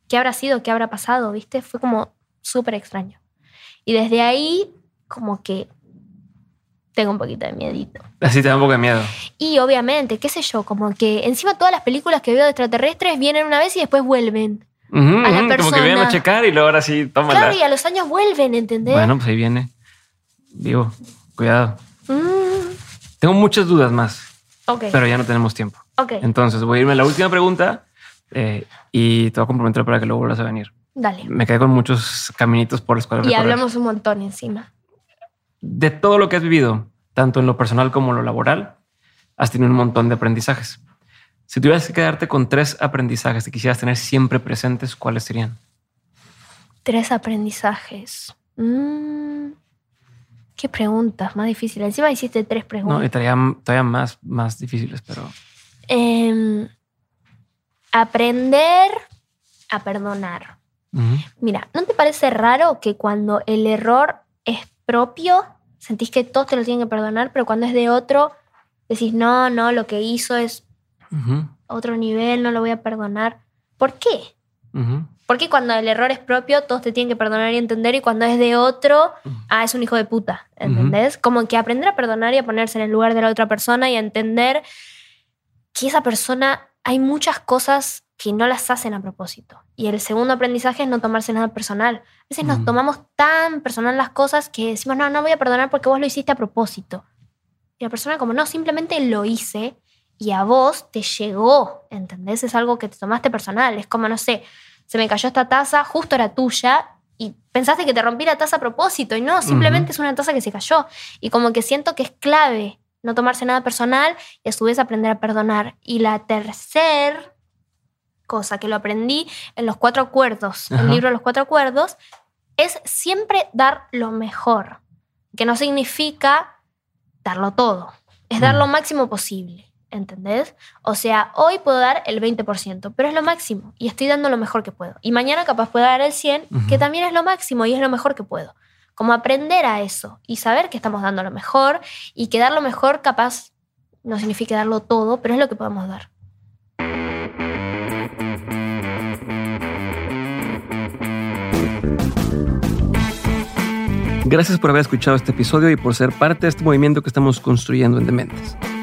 qué habrá sido, qué habrá pasado, ¿viste? Fue como súper extraño. Y desde ahí, como que tengo un poquito de miedito. Así te da un poco de miedo. Y obviamente, qué sé yo, como que encima todas las películas que veo de extraterrestres vienen una vez y después vuelven. a la persona. Como que vienen a checar y luego ahora sí toman Claro, y a los años vuelven, ¿entendés? Bueno, pues ahí viene. Digo, cuidado. Mm. Tengo muchas dudas más. Pero ya no tenemos tiempo. Entonces voy a irme a la última pregunta eh, y te voy a comprometer para que luego vuelvas a venir. Dale. Me quedé con muchos caminitos por los cuales Y hablamos un montón encima. De todo lo que has vivido, tanto en lo personal como en lo laboral, has tenido un montón de aprendizajes. Si tuvieras que quedarte con tres aprendizajes que quisieras tener siempre presentes, ¿cuáles serían? Tres aprendizajes. Mmm... Qué preguntas más difíciles. Encima hiciste tres preguntas. No, estaría todavía más, más difíciles, pero. Em, aprender a perdonar. Mira, ¿no te parece raro que cuando el error es propio, sentís que todos te lo tienen que perdonar, pero cuando es de otro, decís, no, no, lo que hizo es otro nivel, no lo voy a perdonar? ¿Por qué? Porque cuando el error es propio, todos te tienen que perdonar y entender, y cuando es de otro, ah, es un hijo de puta, ¿entendés? Como que aprender a perdonar y a ponerse en el lugar de la otra persona y a entender que esa persona, hay muchas cosas que no las hacen a propósito. Y el segundo aprendizaje es no tomarse nada personal. A veces nos tomamos tan personal las cosas que decimos, no, no voy a perdonar porque vos lo hiciste a propósito. Y la persona como, no, simplemente lo hice y a vos te llegó, ¿entendés? Es algo que te tomaste personal. Es como, no sé, se me cayó esta taza, justo era tuya, y pensaste que te rompí la taza a propósito, y no, simplemente es una taza que se cayó. Y como que siento que es clave no tomarse nada personal y a su vez aprender a perdonar. Y la tercera cosa que lo aprendí en los cuatro acuerdos, el libro de los cuatro acuerdos, es siempre dar lo mejor, que no significa darlo todo, es dar lo máximo posible. ¿Entendés? O sea, hoy puedo dar el 20%, pero es lo máximo y estoy dando lo mejor que puedo. Y mañana capaz puedo dar el 100%, que también es lo máximo y es lo mejor que puedo. Como aprender a eso y saber que estamos dando lo mejor y que dar lo mejor capaz no significa darlo todo, pero es lo que podemos dar. Gracias por haber escuchado este episodio y por ser parte de este movimiento que estamos construyendo en Dementes.